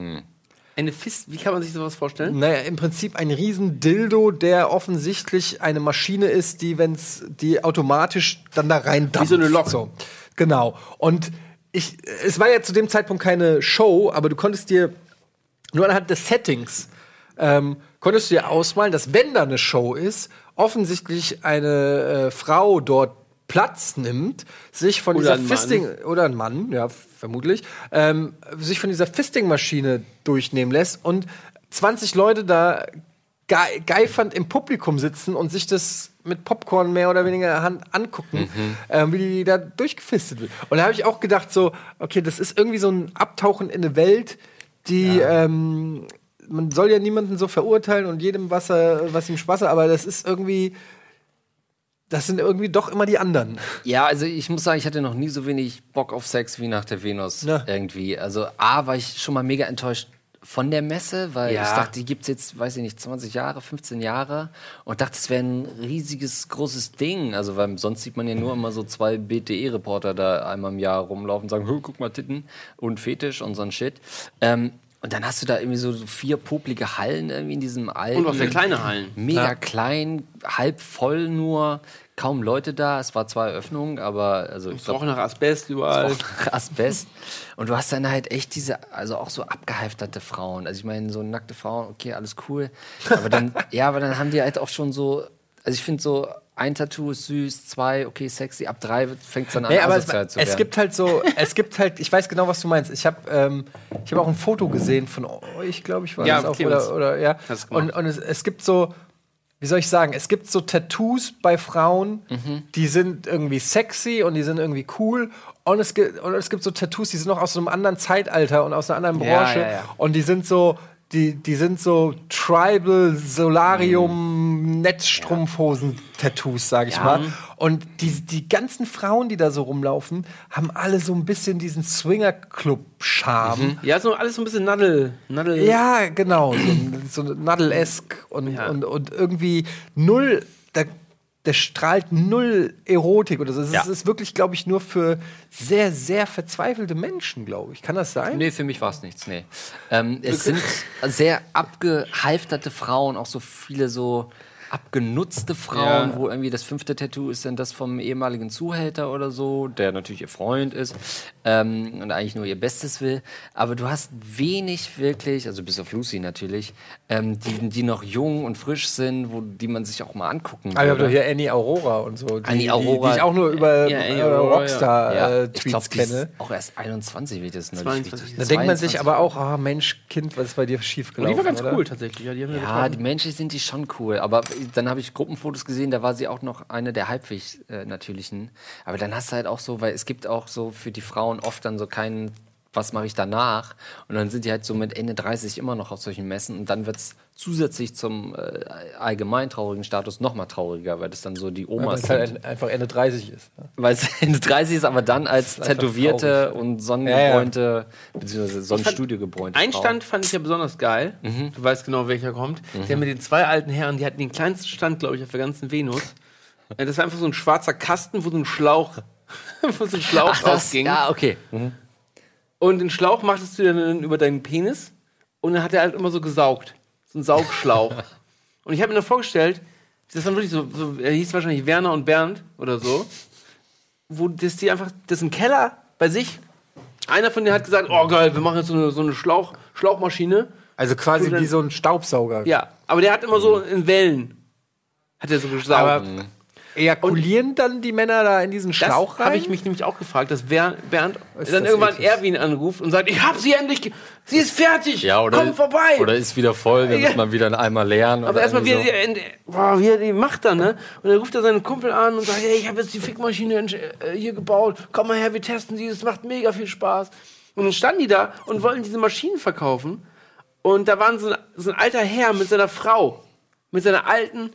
Eine Fist, wie kann man sich sowas vorstellen? Naja, im Prinzip ein riesen Dildo, der offensichtlich eine Maschine ist, die, wenn's, die automatisch dann da rein Wie so eine Lok. So, genau. Und ich, es war ja zu dem Zeitpunkt keine Show, aber du konntest dir nur anhand des Settings ähm, konntest du dir ausmalen, dass wenn da eine Show ist, offensichtlich eine äh, Frau dort Platz nimmt, sich von Oder dieser. Fisting oder ein Mann, ja vermutlich, ähm, sich von dieser Fisting-Maschine durchnehmen lässt und 20 Leute da ge geifernd im Publikum sitzen und sich das mit Popcorn mehr oder weniger Hand angucken, ähm, wie die da durchgefistet wird. Und da habe ich auch gedacht so, okay, das ist irgendwie so ein Abtauchen in eine Welt, die ähm, man soll ja niemanden so verurteilen und jedem was er, was ihm Spaß hat, aber das ist irgendwie das sind irgendwie doch immer die anderen. Ja, also ich muss sagen, ich hatte noch nie so wenig Bock auf Sex wie nach der Venus Ja. irgendwie. Also A, war ich schon mal mega enttäuscht von der Messe, weil Ja. ich dachte, die gibt's jetzt, weiß ich nicht, 20 Jahre, 15 Jahre und dachte, es wäre ein riesiges, großes Ding. Also, weil sonst sieht man ja nur immer so zwei BTE-Reporter da einmal im Jahr rumlaufen und sagen, "Hö, guck mal Titten und Fetisch und so ein Shit. Ähm, und dann hast du da irgendwie so vier poplige Hallen irgendwie in diesem alten. Und auch sehr kleine Hallen. Mega Ja. klein, halb voll nur, kaum Leute da. Es war zwar Eröffnung, aber also ich roch nach Asbest überall. auch Asbest. Und du hast dann halt echt diese, also auch so abgehalfterte Frauen. Also ich meine, so nackte Frauen, okay, alles cool. Aber dann, ja, aber dann haben die halt auch schon so, also ich finde so, ein Tattoo ist süß, zwei, okay, sexy, ab drei fängt es dann an, Nee, aber es, zu werden. es gibt halt so, es gibt halt, ich weiß genau, was du meinst. Ich habe ähm, ich hab auch ein Foto gesehen von euch, glaube ich, war Ja, das auch. Oder, oder, ja. Hast du gemacht. Und, und es, es gibt so, wie soll ich sagen, es gibt so Tattoos bei Frauen, Mhm. die sind irgendwie sexy und die sind irgendwie cool. Und es, gibt, und es gibt so Tattoos, die sind noch aus so einem anderen Zeitalter und aus einer anderen Ja, Branche. ja, ja. Und die sind so, die, die sind so Tribal, Solarium, Netzstrumpfhosen-Tattoos, sag ich Ja. mal. Und die, die ganzen Frauen, die da so rumlaufen, haben alle so ein bisschen diesen Swinger-Club-Charme. Ja, so alles so ein bisschen Nadel. Nadel. Ja, genau. So, so Nadel-esk und, Ja. und, und irgendwie null, da, der strahlt null Erotik oder so. Es Ja. ist, ist wirklich, glaube ich, nur für sehr, sehr verzweifelte Menschen, glaube ich. Kann das sein? Nee, für mich war es nichts, nee. Ähm, es sind sehr abgehalfterte Frauen, auch so viele so, abgenutzte Frauen, Ja. wo irgendwie das fünfte Tattoo ist dann das vom ehemaligen Zuhälter oder so, der natürlich ihr Freund ist ähm, und eigentlich nur ihr Bestes will. Aber du hast wenig wirklich, also bis auf Lucy natürlich, ähm, die, die noch jung und frisch sind, wo die man sich auch mal angucken Aber wir haben doch würde. hier Annie Aurora und so. Die, Annie Aurora. Die, die ich auch nur über Ja, äh, Rockstar-Tweets ich die ist kenne. auch erst 21, wie ich das neulich 22. richtig- Da denkt man sich 22. aber auch, ah Mensch, Kind, was ist bei dir Und schiefgelaufen? die war ganz oder? cool tatsächlich. Ja, die Ja, die menschlich sind die schon cool. Aber dann habe ich Gruppenfotos gesehen, da war sie auch noch eine der halbwegs äh, natürlichen. Aber dann hast du halt auch so, weil es gibt auch so für die Frauen oft dann so keinen, was mache ich danach? Und dann sind die halt so mit Ende 30 immer noch auf solchen Messen und dann wird es zusätzlich zum äh, allgemein traurigen Status noch mal trauriger, weil das dann so die Weil Omas es sind. halt einfach Ende 30 ist. ne? Weil es Ende 30 ist, aber dann als tätowierte traurig. und sonnengebräunte, beziehungsweise fand- Sonnenstudio gebräunte Ein. Stand fand ich ja besonders geil. Du weißt genau, welcher kommt. Der mit den zwei alten Herren, die hatten den kleinsten Stand, glaube ich, auf der ganzen Venus. Ja, Das war einfach so ein schwarzer Kasten, wo so ein Schlauch, wo so ein Schlauch Ach, das, rausging. ja, okay. Mhm. Und den Schlauch machtest du dann über deinen Penis und dann hat er halt immer so gesaugt. So ein Saugschlauch. und ich habe mir da vorgestellt, das waren wirklich so, so, er hieß wahrscheinlich Werner und Bernd oder so, wo das die einfach, das im Keller bei sich, einer von denen hat gesagt, oh geil, wir machen jetzt so eine, so eine Schlauch, Schlauchmaschine. Also quasi dann- wie so ein Staubsauger. Ja, aber der hat immer so in Wellen, hat er so gesaugt. Aber ejakulieren dann die Männer da in diesen Schlauch das rein? habe ich mich nämlich auch gefragt, dass Ber- Bernd Ist dann das irgendwann eklig. Erwin anruft und sagt, ich habe sie endlich, sie ist fertig, Ja, oder, komm vorbei. Oder ist wieder voll, dann Ja. muss man wieder einmal lernen. Aber oder erstmal, wie er, boah, wie er die macht dann, ne? Und dann ruft er seinen Kumpel an und sagt, hey, ich habe jetzt die Fickmaschine äh, hier gebaut, komm mal her, wir testen sie, es macht mega viel Spaß. Und dann standen die da und wollten diese Maschinen verkaufen. Und da war so ein, so ein alter Herr mit seiner Frau, mit seiner alten,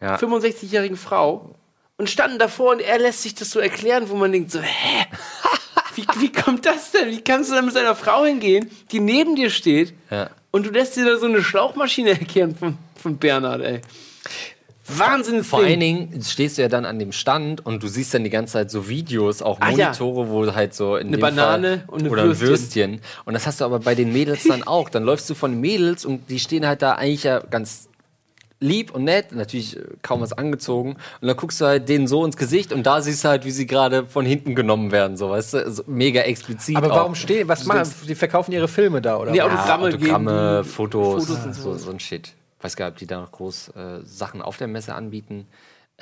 Ja. 65-jährigen Frau und standen davor und er lässt sich das so erklären, wo man denkt so, hä? Wie, wie kommt das denn? Wie kannst du da mit seiner Frau hingehen, die neben dir steht Ja. und du lässt dir da so eine Schlauchmaschine erklären von, von Bernhard, ey. Wahnsinn. Vor allen Dingen stehst du ja dann an dem Stand und du siehst dann die ganze Zeit so Videos, auch Ah, ja. Monitore, wo halt so in Eine Banane Fall, und eine oder Würstchen. Würstchen. Und das hast du aber bei den Mädels dann auch. Dann läufst du von den Mädels und die stehen halt da eigentlich ja ganz lieb und nett, natürlich äh, kaum was angezogen. Und dann guckst du halt denen so ins Gesicht und da siehst du halt, wie sie gerade von hinten genommen werden, so weißt du, also mega explizit. Aber auch. warum stehen, was Du machen, denkst- die verkaufen ihre Filme da, oder? Nee? Autogramme ja, Autogramme, geben, Fotos, Fotos und so, so ein Shit. Weiß gar nicht, ob die da noch groß äh, Sachen auf der Messe anbieten.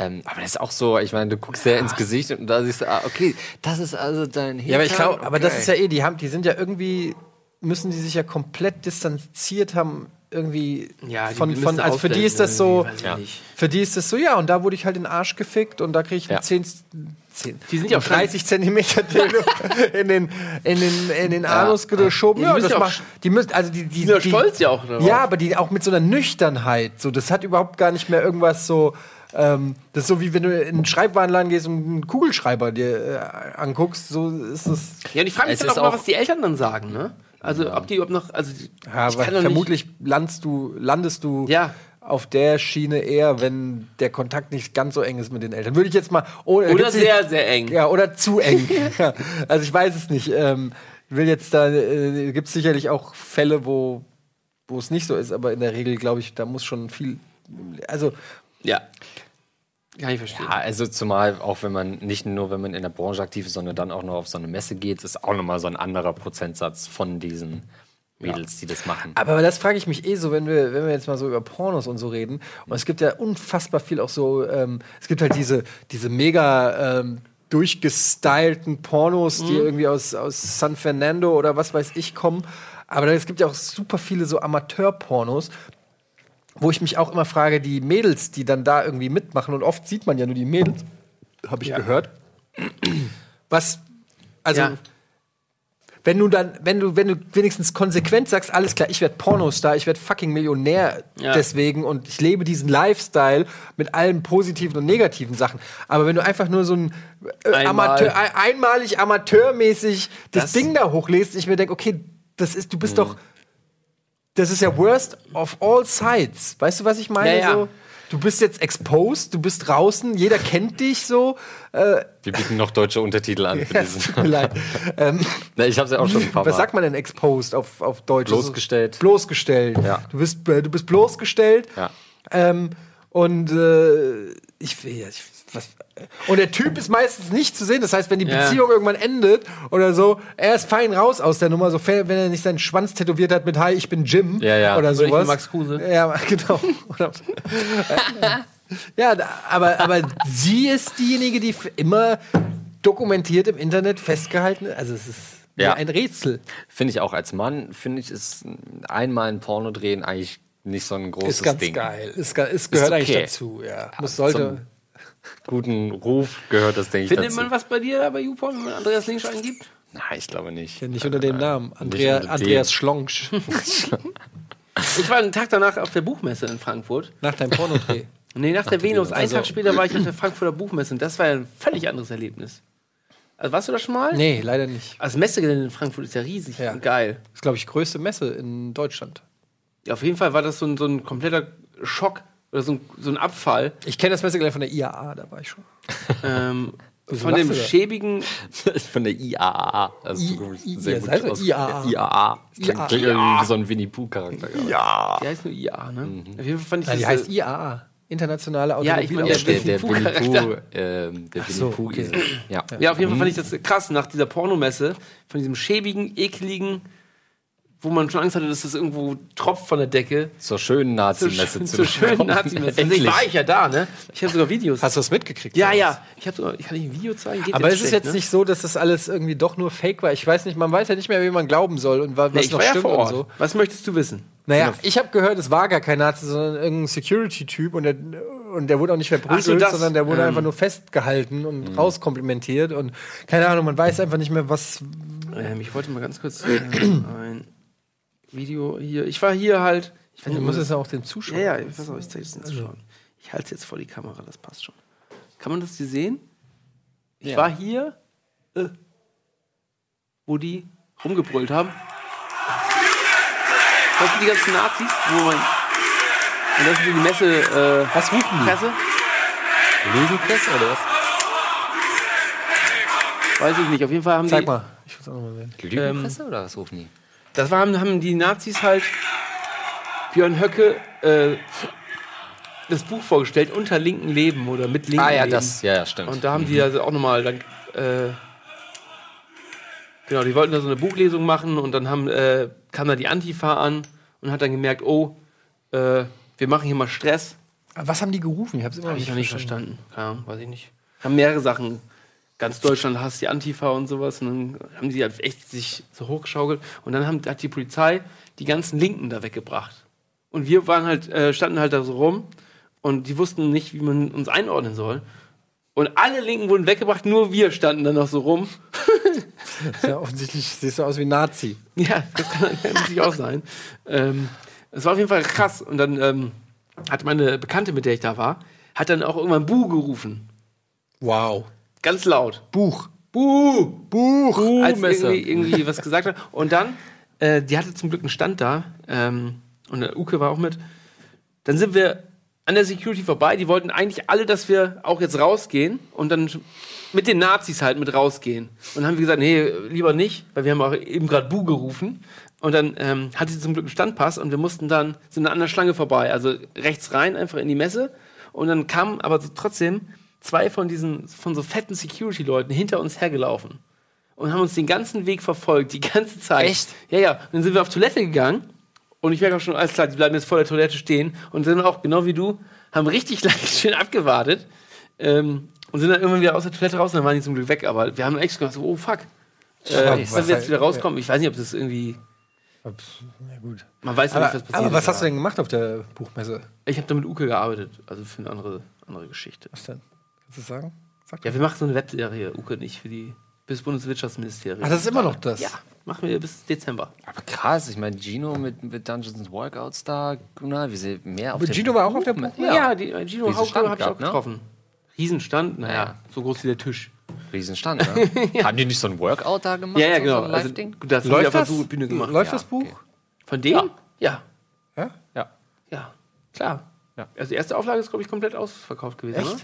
Ähm, aber das ist auch so, ich meine, du guckst ja ins Gesicht und da siehst du, ah, okay, das ist also dein Ja, aber ich Hintern, glaube, aber das okay. ist ja eh, die haben, die sind ja irgendwie, müssen die sich ja komplett distanziert haben, irgendwie Ja, die von, von also für die ist das so, Ja. für die ist das so, ja, und da wurde ich halt in den Arsch gefickt und da kriege ich Ja. eine 10, 10, Die sind ja auch 30 Zentimeter in den, in den, in den Anus geschoben. Ja, Ja, die müssen das ja auch macht, die müssen, also die, die, Die sind ja die, stolz ja auch darauf. Ja, aber die auch mit so einer Nüchternheit. So, das hat überhaupt gar nicht mehr irgendwas so. Ähm, das ist so wie wenn du in einen Schreibwarenladen gehst und einen Kugelschreiber dir äh, anguckst. So ist es. Ja, und ich frage mich dann auch ist mal, was die Eltern dann sagen, ne? Also, ob die überhaupt noch, also, Ja, vermutlich landest du, landest du Ja. auf der Schiene eher, wenn der Kontakt nicht ganz so eng ist mit den Eltern. Würde ich jetzt mal. Oh, nicht, oder gibt's die- sehr, sehr eng. Ja, oder zu eng. ja, also ich weiß es nicht. Ähm, ich will jetzt da, äh, gibt es sicherlich auch Fälle, wo, wo es nicht so ist, aber in der Regel glaube ich, da muss schon viel. Also, Ja. Kann ich verstehen. Ja, also zumal auch wenn man nicht nur, wenn man in der Branche aktiv ist, sondern dann auch noch auf so eine Messe geht, ist auch nochmal so ein anderer Prozentsatz von diesen Mädels, die das machen. Aber das frage ich mich eh so, wenn wir, wenn wir jetzt mal so über Pornos und so reden. Und es gibt ja unfassbar viel auch so, ähm, es gibt halt diese, diese mega ähm, durchgestylten Pornos, die irgendwie aus, aus San Fernando oder was weiß ich kommen. Aber es gibt ja auch super viele so Amateur-Pornos, wo ich mich auch immer frage, die Mädels, die dann da irgendwie mitmachen, und oft sieht man ja nur die Mädels, habe ich gehört. Was, also, Ja. wenn du dann, wenn du, wenn du wenigstens konsequent sagst, alles klar, ich werde Pornostar, ich werde fucking Millionär Ja. deswegen und ich lebe diesen Lifestyle mit allen positiven und negativen Sachen. Aber wenn du einfach nur so ein äh, Einmal. Amateur, ein, einmalig amateurmäßig das, Das- Ding da hochlässt, ich mir denke, okay, das ist, du bist Mhm. doch, das ist ja worst of all sides. Weißt du, was ich meine? Ja, ja. So, du bist jetzt exposed, du bist draußen, jeder kennt dich so. Äh, Wir bieten noch deutsche Untertitel an für diesen. tut mir leid. ähm, Ja, ich habe ja auch schon ein paar Mal. was sagt man denn exposed auf, auf Deutsch? Bloßgestellt. Bloßgestellt. Ja. Du, bist, äh, du bist bloßgestellt. Ja. Ähm, Und äh, ich will ja. Ich, was, und der Typ ist meistens nicht zu sehen. Das heißt, wenn die Ja. Beziehung irgendwann endet oder so, er ist fein raus aus der Nummer, so wenn er nicht seinen Schwanz tätowiert hat mit Hi, ich bin Jim Ja, ja. oder Oder ich bin sowas. Max Kruse. Ja, genau. Ja, aber, aber sie ist diejenige, die immer dokumentiert im Internet festgehalten. Also es ist Ja. ein Rätsel. Finde ich auch als Mann, finde ich, ist einmal ein Porno drehen eigentlich nicht so ein großes Ist ganz Ding. geil. Ist, ge- ist gehört eigentlich okay. dazu. Ja. Muss sollte. zum- Guten Ruf gehört das, denke ich, Findet dazu. man was bei dir da bei YouPorn, wenn man Andreas Links eingibt? Nein, ich glaube nicht. Ja, nicht unter dem Namen. Andrea, unter. Andreas Schlonsch. Ich war einen Tag danach auf der Buchmesse in Frankfurt. Nach deinem Pornodreh. Nee, nach der Venus. Einen Also- Tag später war ich auf der Frankfurter Buchmesse und das war ja ein völlig anderes Erlebnis. Also warst du da schon mal? Nee, leider nicht. Also das Messegelände in Frankfurt ist ja riesig Ja. und geil. Das ist, glaube ich, größte Messe in Deutschland. Ja, auf jeden Fall war das so ein, so ein kompletter Schock oder so ein, so ein Abfall Ich kenne das Messegelände von der IAA, da war ich schon. ähm, von dem schäbigen. Von der IAA. Also I- du I- sehr ihr gut aus- IAA. IAA. Das Klingt, IAA. klingt irgendwie wie so ein Winnie Pooh-Charakter. Ja. Die heißt nur IA, ne? Mhm. Auf jeden Fall fand ich Nein, die das, heißt äh, IAA. Internationale Ja, ich meine, Der, Automobilausstellung. der, der Winnie Winnie Pooh Pooh, ähm, der so, Winnie Pooh okay. ist. Ja. Ja, auf jeden Fall fand ich das krass nach dieser Pornomesse, von diesem schäbigen, ekligen, wo man schon Angst hatte, dass das irgendwo tropft von der Decke. Zur schönen Nazi-Messe zur schönen. Nazi-Messe. Deswegen Endlich. war ich ja da, ne? Ich habe sogar Videos. Hast du das mitgekriegt? ja, ja. Ich habe sogar, ich kann nicht ein Video zeigen. Geht Aber ist es schlecht, jetzt ne? nicht so, dass das alles irgendwie doch nur Fake war? Ich weiß nicht, man weiß ja nicht mehr, wie man glauben soll und wa- was Nee, ich noch war ja stimmt vor Ort. und so. Was möchtest du wissen? Naja, ich habe gehört, es war gar kein Nazi, sondern irgendein Security-Typ und der, und der wurde auch nicht verprügelt, so, das, sondern der wurde ähm. einfach nur festgehalten und rauskomplimentiert und keine Ahnung, man weiß einfach nicht mehr, was. Ähm, ich wollte mal ganz kurz ein Video hier. Ich war hier halt. Ich weiß Du musst es ja auch dem Zuschauer. Ja, ja, ich weiß auch, ich zeige es den Zuschauern. Ich halte es jetzt vor die Kamera, das passt schon. Kann man das hier sehen? Ich Ja. war hier, äh, wo die rumgebrüllt haben. Das sind die ganzen Nazis, wo man. Und das sind die Messe. Äh, Was rufen die? Presse? Lügenpresse oder was? Weiß ich nicht. Auf jeden Fall haben Zeig die. mal. Ich will es auch nochmal sehen. Lügenpresse oder was rufen die? Das waren, haben die Nazis halt Björn Höcke äh, das Buch vorgestellt, unter linken Leben oder mit linken Ah ja, Leben. das, ja, ja, stimmt. Und da haben die also auch nochmal dann. Äh, genau, die wollten da so eine Buchlesung machen und dann haben, äh, kam da die Antifa an und hat dann gemerkt, oh, äh, wir machen hier mal Stress. Aber Was haben die gerufen? Ich habe es immer noch Hab ich nicht, noch nicht verstanden. verstanden. Keine Ahnung, weiß ich nicht. Haben mehrere Sachen. Ganz Deutschland hasst die Antifa und sowas. Und dann haben die halt echt sich so hochgeschaukelt. Und dann haben, hat die Polizei die ganzen Linken da weggebracht. Und wir waren halt, äh, standen halt da so rum und die wussten nicht, wie man uns einordnen soll. Und alle Linken wurden weggebracht, nur wir standen dann noch so rum. Ja, offensichtlich siehst du aus wie ein Nazi. Ja, das kann, natürlich auch sein. Ähm, es war auf jeden Fall krass. Und dann ähm, hat meine Bekannte, mit der ich da war, hat dann auch irgendwann Buh gerufen. Wow. Ganz laut. Buch. Buh! Buch. Als Messer. irgendwie, irgendwie was gesagt hat. Und dann, äh, die hatte zum Glück einen Stand da. Ähm, und der Uke war auch mit. Dann sind wir an der Security vorbei. Die wollten eigentlich alle, dass wir auch jetzt rausgehen und dann mit den Nazis halt mit rausgehen. Und dann haben wir gesagt, nee, lieber nicht, weil wir haben auch eben gerade Bu gerufen. Und dann ähm, hatte sie zum Glück einen Standpass und wir mussten dann, sind an der Schlange vorbei. Also rechts rein, einfach in die Messe. Und dann kamen aber so trotzdem zwei von diesen, von so fetten Security-Leuten hinter uns hergelaufen und haben uns den ganzen Weg verfolgt, die ganze Zeit. Echt? Ja, ja. Und dann sind wir auf Toilette gegangen und ich merke auch schon, alles klar, die bleiben jetzt vor der Toilette stehen und sind auch, genau wie du, haben richtig lange schön abgewartet ähm, und sind dann irgendwann wieder aus der Toilette raus und dann waren die zum Glück weg, aber wir haben echt gedacht, so, oh fuck. Äh, wenn wir jetzt wieder rauskommen, ich weiß nicht, ob das irgendwie, Ja, gut. man weiß ja Aber, nicht, was passiert. aber was hast du denn gemacht auf der Buchmesse? Ich habe da mit Uke gearbeitet, also für eine andere, andere Geschichte. Was denn? Kannst du sagen? Sag Ja, wir machen so eine Webserie, Uke nicht, für die, bis Bundeswirtschaftsministerium. Ach, das ist immer noch das? Ja, machen wir bis Dezember. Aber krass, ich meine, Gino mit, mit Dungeons and Workouts da, na, wie sie mehr auf Aber Gino war auch auf der Buch- Buchmesse? Ja, die, äh, Gino habe ich auch ne? getroffen. Riesenstand, naja, Ja. so groß wie der Tisch. Riesenstand, ne? Haben die nicht so ein Workout da gemacht? Ja, ja, so, genau. So ein Also, das Läuft der das? Bühne gemacht. Läuft Ja, das Buch? okay. Von dem? Ja. Ja? ja. Ja, klar. Ja. Also die erste Auflage ist, glaube ich, komplett ausverkauft gewesen. Echt? Oder?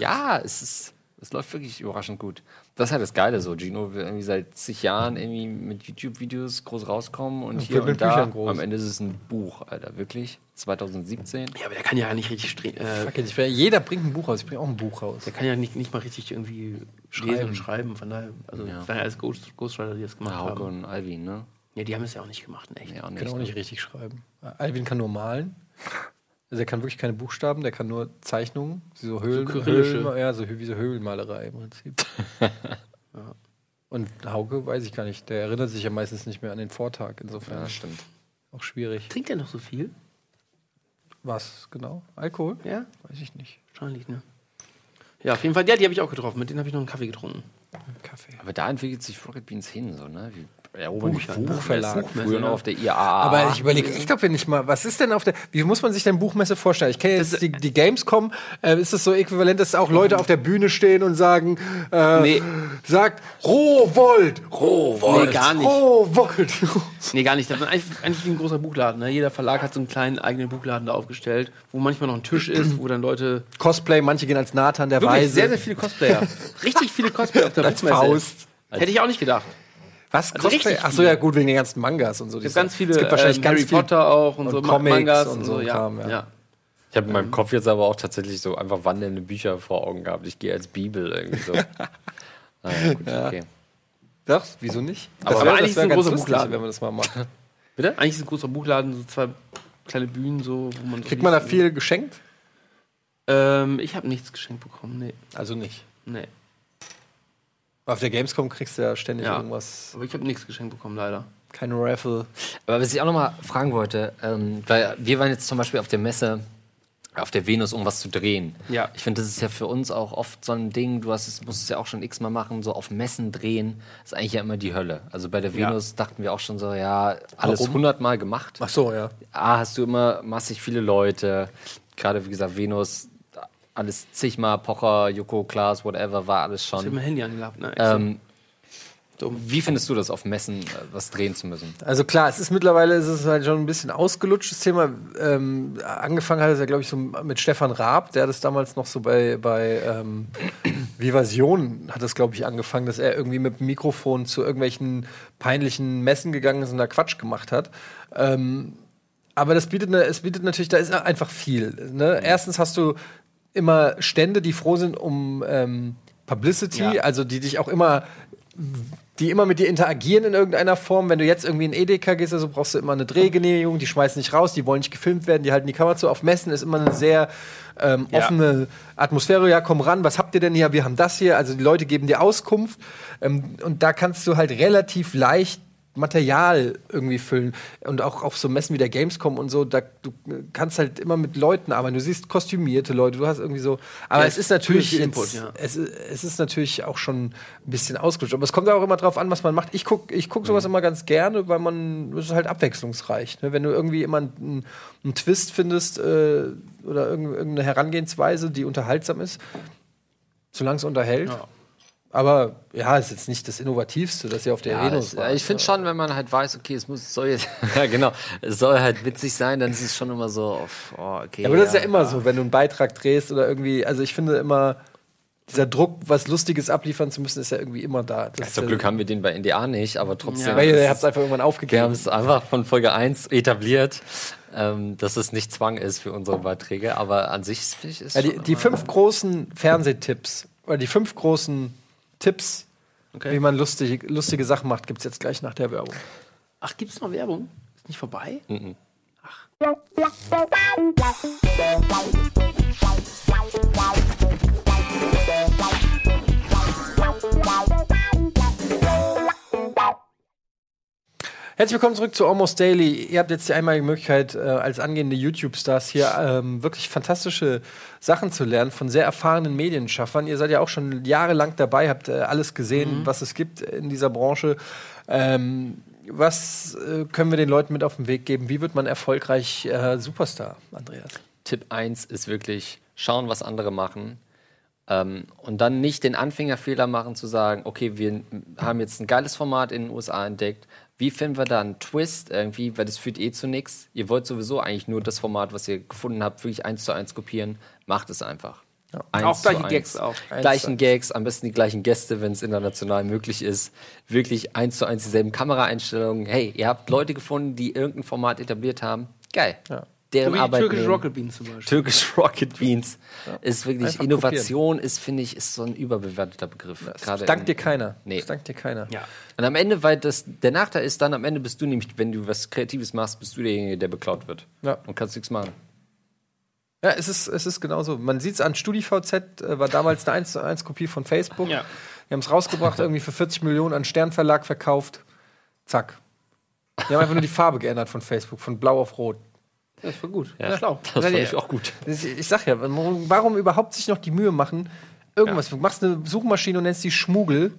Ja, es ist. Es läuft wirklich überraschend gut. Das ist halt das Geile so. Gino will irgendwie seit zig Jahren irgendwie mit YouTube-Videos groß rauskommen und hier wird mit und da. Groß. Am Ende ist es ein Buch, Alter. Wirklich? 2017? Ja, aber der kann ja nicht richtig äh, Jeder bringt ein Buch raus. Ich bringe auch ein Buch raus. Der kann ja nicht, nicht mal richtig irgendwie Schreiben. lesen und schreiben. Von daher, also Ja. das waren ja alles Ghost, Ghostwriter, die das gemacht Hauke haben. und Alvin, ne? Ja, die haben es ja auch nicht gemacht, in echt. Ja, auch Kann auch ne? nicht richtig schreiben. Alvin kann nur malen. Also er kann wirklich keine Buchstaben, der kann nur Zeichnungen, so Höhlen, kyrillische. Höhlen ja, so wie so Höhlenmalerei im Prinzip. Und Hauke weiß ich gar nicht, der erinnert sich ja meistens nicht mehr an den Vortag, insofern Ja, stimmt. auch schwierig. Trinkt der noch so viel? Was genau? Alkohol? Ja, Weiß ich nicht. wahrscheinlich, ne? Ja, auf jeden Fall, ja, die habe ich auch getroffen. Mit denen habe ich noch einen Kaffee getrunken. Kaffee. Aber da entwickelt sich Rocket Beans hin, so, ne? Wir erobern Buch- Buchverlag. Früher noch auf der IAA. Aber ich überlege, ich glaube nicht mal, was ist denn auf der, wie muss man sich denn Buchmesse vorstellen? Ich kenne jetzt die, die Gamescom, äh, ist das so äquivalent, dass auch Leute auf der Bühne stehen und sagen, äh, Nee. sagt Rohvolt, Rohvolt, Nee, gar nicht. Rohvolt. Nee, gar nicht. Das ist eigentlich, eigentlich wie ein großer Buchladen. Ne? Jeder Verlag hat so einen kleinen eigenen Buchladen da aufgestellt, wo manchmal noch ein Tisch ist, wo dann Leute. Cosplay, manche gehen als Nathan der Wirklich Weise. sehr, sehr viele Cosplayer. Richtig viele Cosplayer auf der Als Buchmesse. Faust. Hätte ich auch nicht gedacht. Was? Also Cosplay? Ach so, ja gut, wegen den ganzen Mangas und so. Es gibt ganz viele es gibt wahrscheinlich ähm, ganz Harry viel Potter auch und, und so Comics Mangas und und so so. Ja, Kram, ja. ja. Ich habe in meinem Kopf jetzt aber auch tatsächlich so einfach wandelnde Bücher vor Augen gehabt. Ich gehe als Bibel irgendwie so. naja, gut, okay. Doch, wieso nicht? Aber wär- eigentlich ist ein ganz großer lustig, Buchladen. wenn man das mal macht. Bitte? Eigentlich ist ein großer Buchladen, so zwei kleine Bühnen, so, wo man so Kriegt man da viel geschenkt? Ähm, ich habe nichts geschenkt bekommen. Nee. Also nicht. Nee. Auf der Gamescom kriegst du ja ständig Ja. irgendwas. Aber ich habe nichts geschenkt bekommen, leider. Keine Raffle. Aber was ich auch noch mal fragen wollte, ähm, weil wir waren jetzt zum Beispiel auf der Messe, auf der Venus, um was zu drehen. Ja. Ich finde, das ist ja für uns auch oft so ein Ding, du hast es, musst es ja auch schon x-mal machen, so auf Messen drehen, ist eigentlich ja immer die Hölle. Also bei der Ja. Venus dachten wir auch schon so, ja, alles hundertmal gemacht. Ach so, ja. A, hast du immer massig viele Leute, gerade wie gesagt, Venus, alles zigmal, Pocher, Joko, Klaas, whatever, war alles Ich habe schon. mein Handy angehabt, ne? Ähm, wie findest du das, auf Messen äh, was drehen zu müssen? Also klar, es ist mittlerweile ist es halt schon ein bisschen ausgelutschtes Thema. Ähm, angefangen hat es ja, glaube ich, so mit Stefan Raab, der hat das damals noch so bei, bei ähm, Vivasion hat das, glaube ich, angefangen, dass er irgendwie mit dem Mikrofon zu irgendwelchen peinlichen Messen gegangen ist und da Quatsch gemacht hat. Ähm, aber das bietet, ne, es bietet natürlich, da ist einfach viel. Ne? Erstens hast du immer Stände, die froh sind um ähm, Publicity, Ja. also die dich auch immer die immer mit dir interagieren in irgendeiner Form. Wenn du jetzt irgendwie in Edeka gehst, also brauchst du immer eine Drehgenehmigung, die schmeißen nicht raus, die wollen nicht gefilmt werden, die halten die Kamera zu. Auf Messen ist immer eine sehr ähm, Ja. offene Atmosphäre. Ja, komm ran, was habt ihr denn hier? Wir haben das hier. Also die Leute geben dir Auskunft. Ähm, und da kannst du halt relativ leicht Material irgendwie füllen. Und auch auf so Messen wie der Gamescom und so, da du kannst halt immer mit Leuten arbeiten. Du siehst kostümierte Leute, du hast irgendwie so. Aber Ja, es ist natürlich jetzt, Input, ja. es, ist- es ist natürlich auch schon ein bisschen ausgelutscht. Aber es kommt auch immer drauf an, was man macht. Ich gucke ich guck sowas immer ganz gerne, weil man, es ist halt abwechslungsreich. Ne? Wenn du irgendwie immer einen, einen Twist findest äh, oder irgend- irgendeine Herangehensweise, die unterhaltsam ist, solange es unterhält. Ja. Aber ja, ist jetzt nicht das Innovativste, das ja auf der Ja, Venus es, war. ich finde schon, wenn man halt weiß, okay, es muss, es soll jetzt, ja genau, es soll halt witzig sein, dann ist es schon immer so, auf, oh, okay. Ja, aber das ist ja immer so, wenn du einen Beitrag drehst oder irgendwie, also ich finde immer, dieser Druck, was Lustiges abliefern zu müssen, ist ja irgendwie immer da. Ist Zum ja, Glück haben wir den bei NDA nicht, aber trotzdem. Ja. Weil ihr es habt es einfach irgendwann wir haben aufgegeben. es einfach von Folge 1 etabliert, ähm, dass es nicht Zwang ist für unsere Beiträge, aber an sich ist Ja, die, die fünf großen Fernsehtipps oder die fünf großen Tipps, Okay. wie man lustige, lustige Sachen macht, gibt es jetzt gleich nach der Werbung. Ach, gibt's noch Werbung? Ist nicht vorbei? Herzlich willkommen zurück zu Almost Daily. Ihr habt jetzt die einmalige Möglichkeit, äh, als angehende YouTube-Stars hier ähm, wirklich fantastische Sachen zu lernen von sehr erfahrenen Medienschaffern. Ihr seid ja auch schon jahrelang dabei, habt äh, alles gesehen, was es gibt in dieser Branche. Ähm, was äh, können wir den Leuten mit auf den Weg geben? Wie wird man erfolgreich äh, Superstar, Andreas? Tipp 1 ist wirklich schauen, was andere machen. Ähm, und dann nicht den Anfängerfehler machen, zu sagen, okay, wir haben jetzt ein geiles Format in den USA entdeckt. Wie finden wir da einen Twist irgendwie? Weil das führt eh zu nichts. Ihr wollt sowieso eigentlich nur das Format, was ihr gefunden habt, wirklich eins zu eins kopieren. Macht es einfach. Eins Auch zu gleiche eins. Gags auch. Eins Gleichen zu Gags, am besten die gleichen Gäste, wenn es international möglich ist. Wirklich eins zu eins dieselben Kameraeinstellungen. Hey, ihr habt Leute gefunden, die irgendein Format etabliert haben. Geil. Ja. Deren So wie Arbeit Türkisch nehmen. Rocket Beans zum Beispiel. Türkisch Rocket Beans ist wirklich Einfach Innovation ist finde ich ist so ein überbewerteter Begriff. Gerade Dankt in- dir keiner. Nee. Das dankt dir keiner. Ja. Und am Ende, weil das der Nachteil ist, dann am Ende bist du nämlich, wenn du was Kreatives machst, bist du derjenige, der beklaut wird. Ja. Und kannst nichts machen. Ja, es ist, es ist genauso. Man sieht es an StudiVZ, äh, war damals eine 1 zu 1 Kopie von Facebook. Ja. Die haben es rausgebracht, irgendwie für 40 Millionen an Sternverlag verkauft. Zack. Die haben einfach nur die Farbe geändert von Facebook, von blau auf rot. Das war gut. Ja. Schlau. Das fand ich auch gut. Ich sag ja, warum, überhaupt sich noch die Mühe machen? Irgendwas. Du machst eine Suchmaschine und nennst die Schmugel.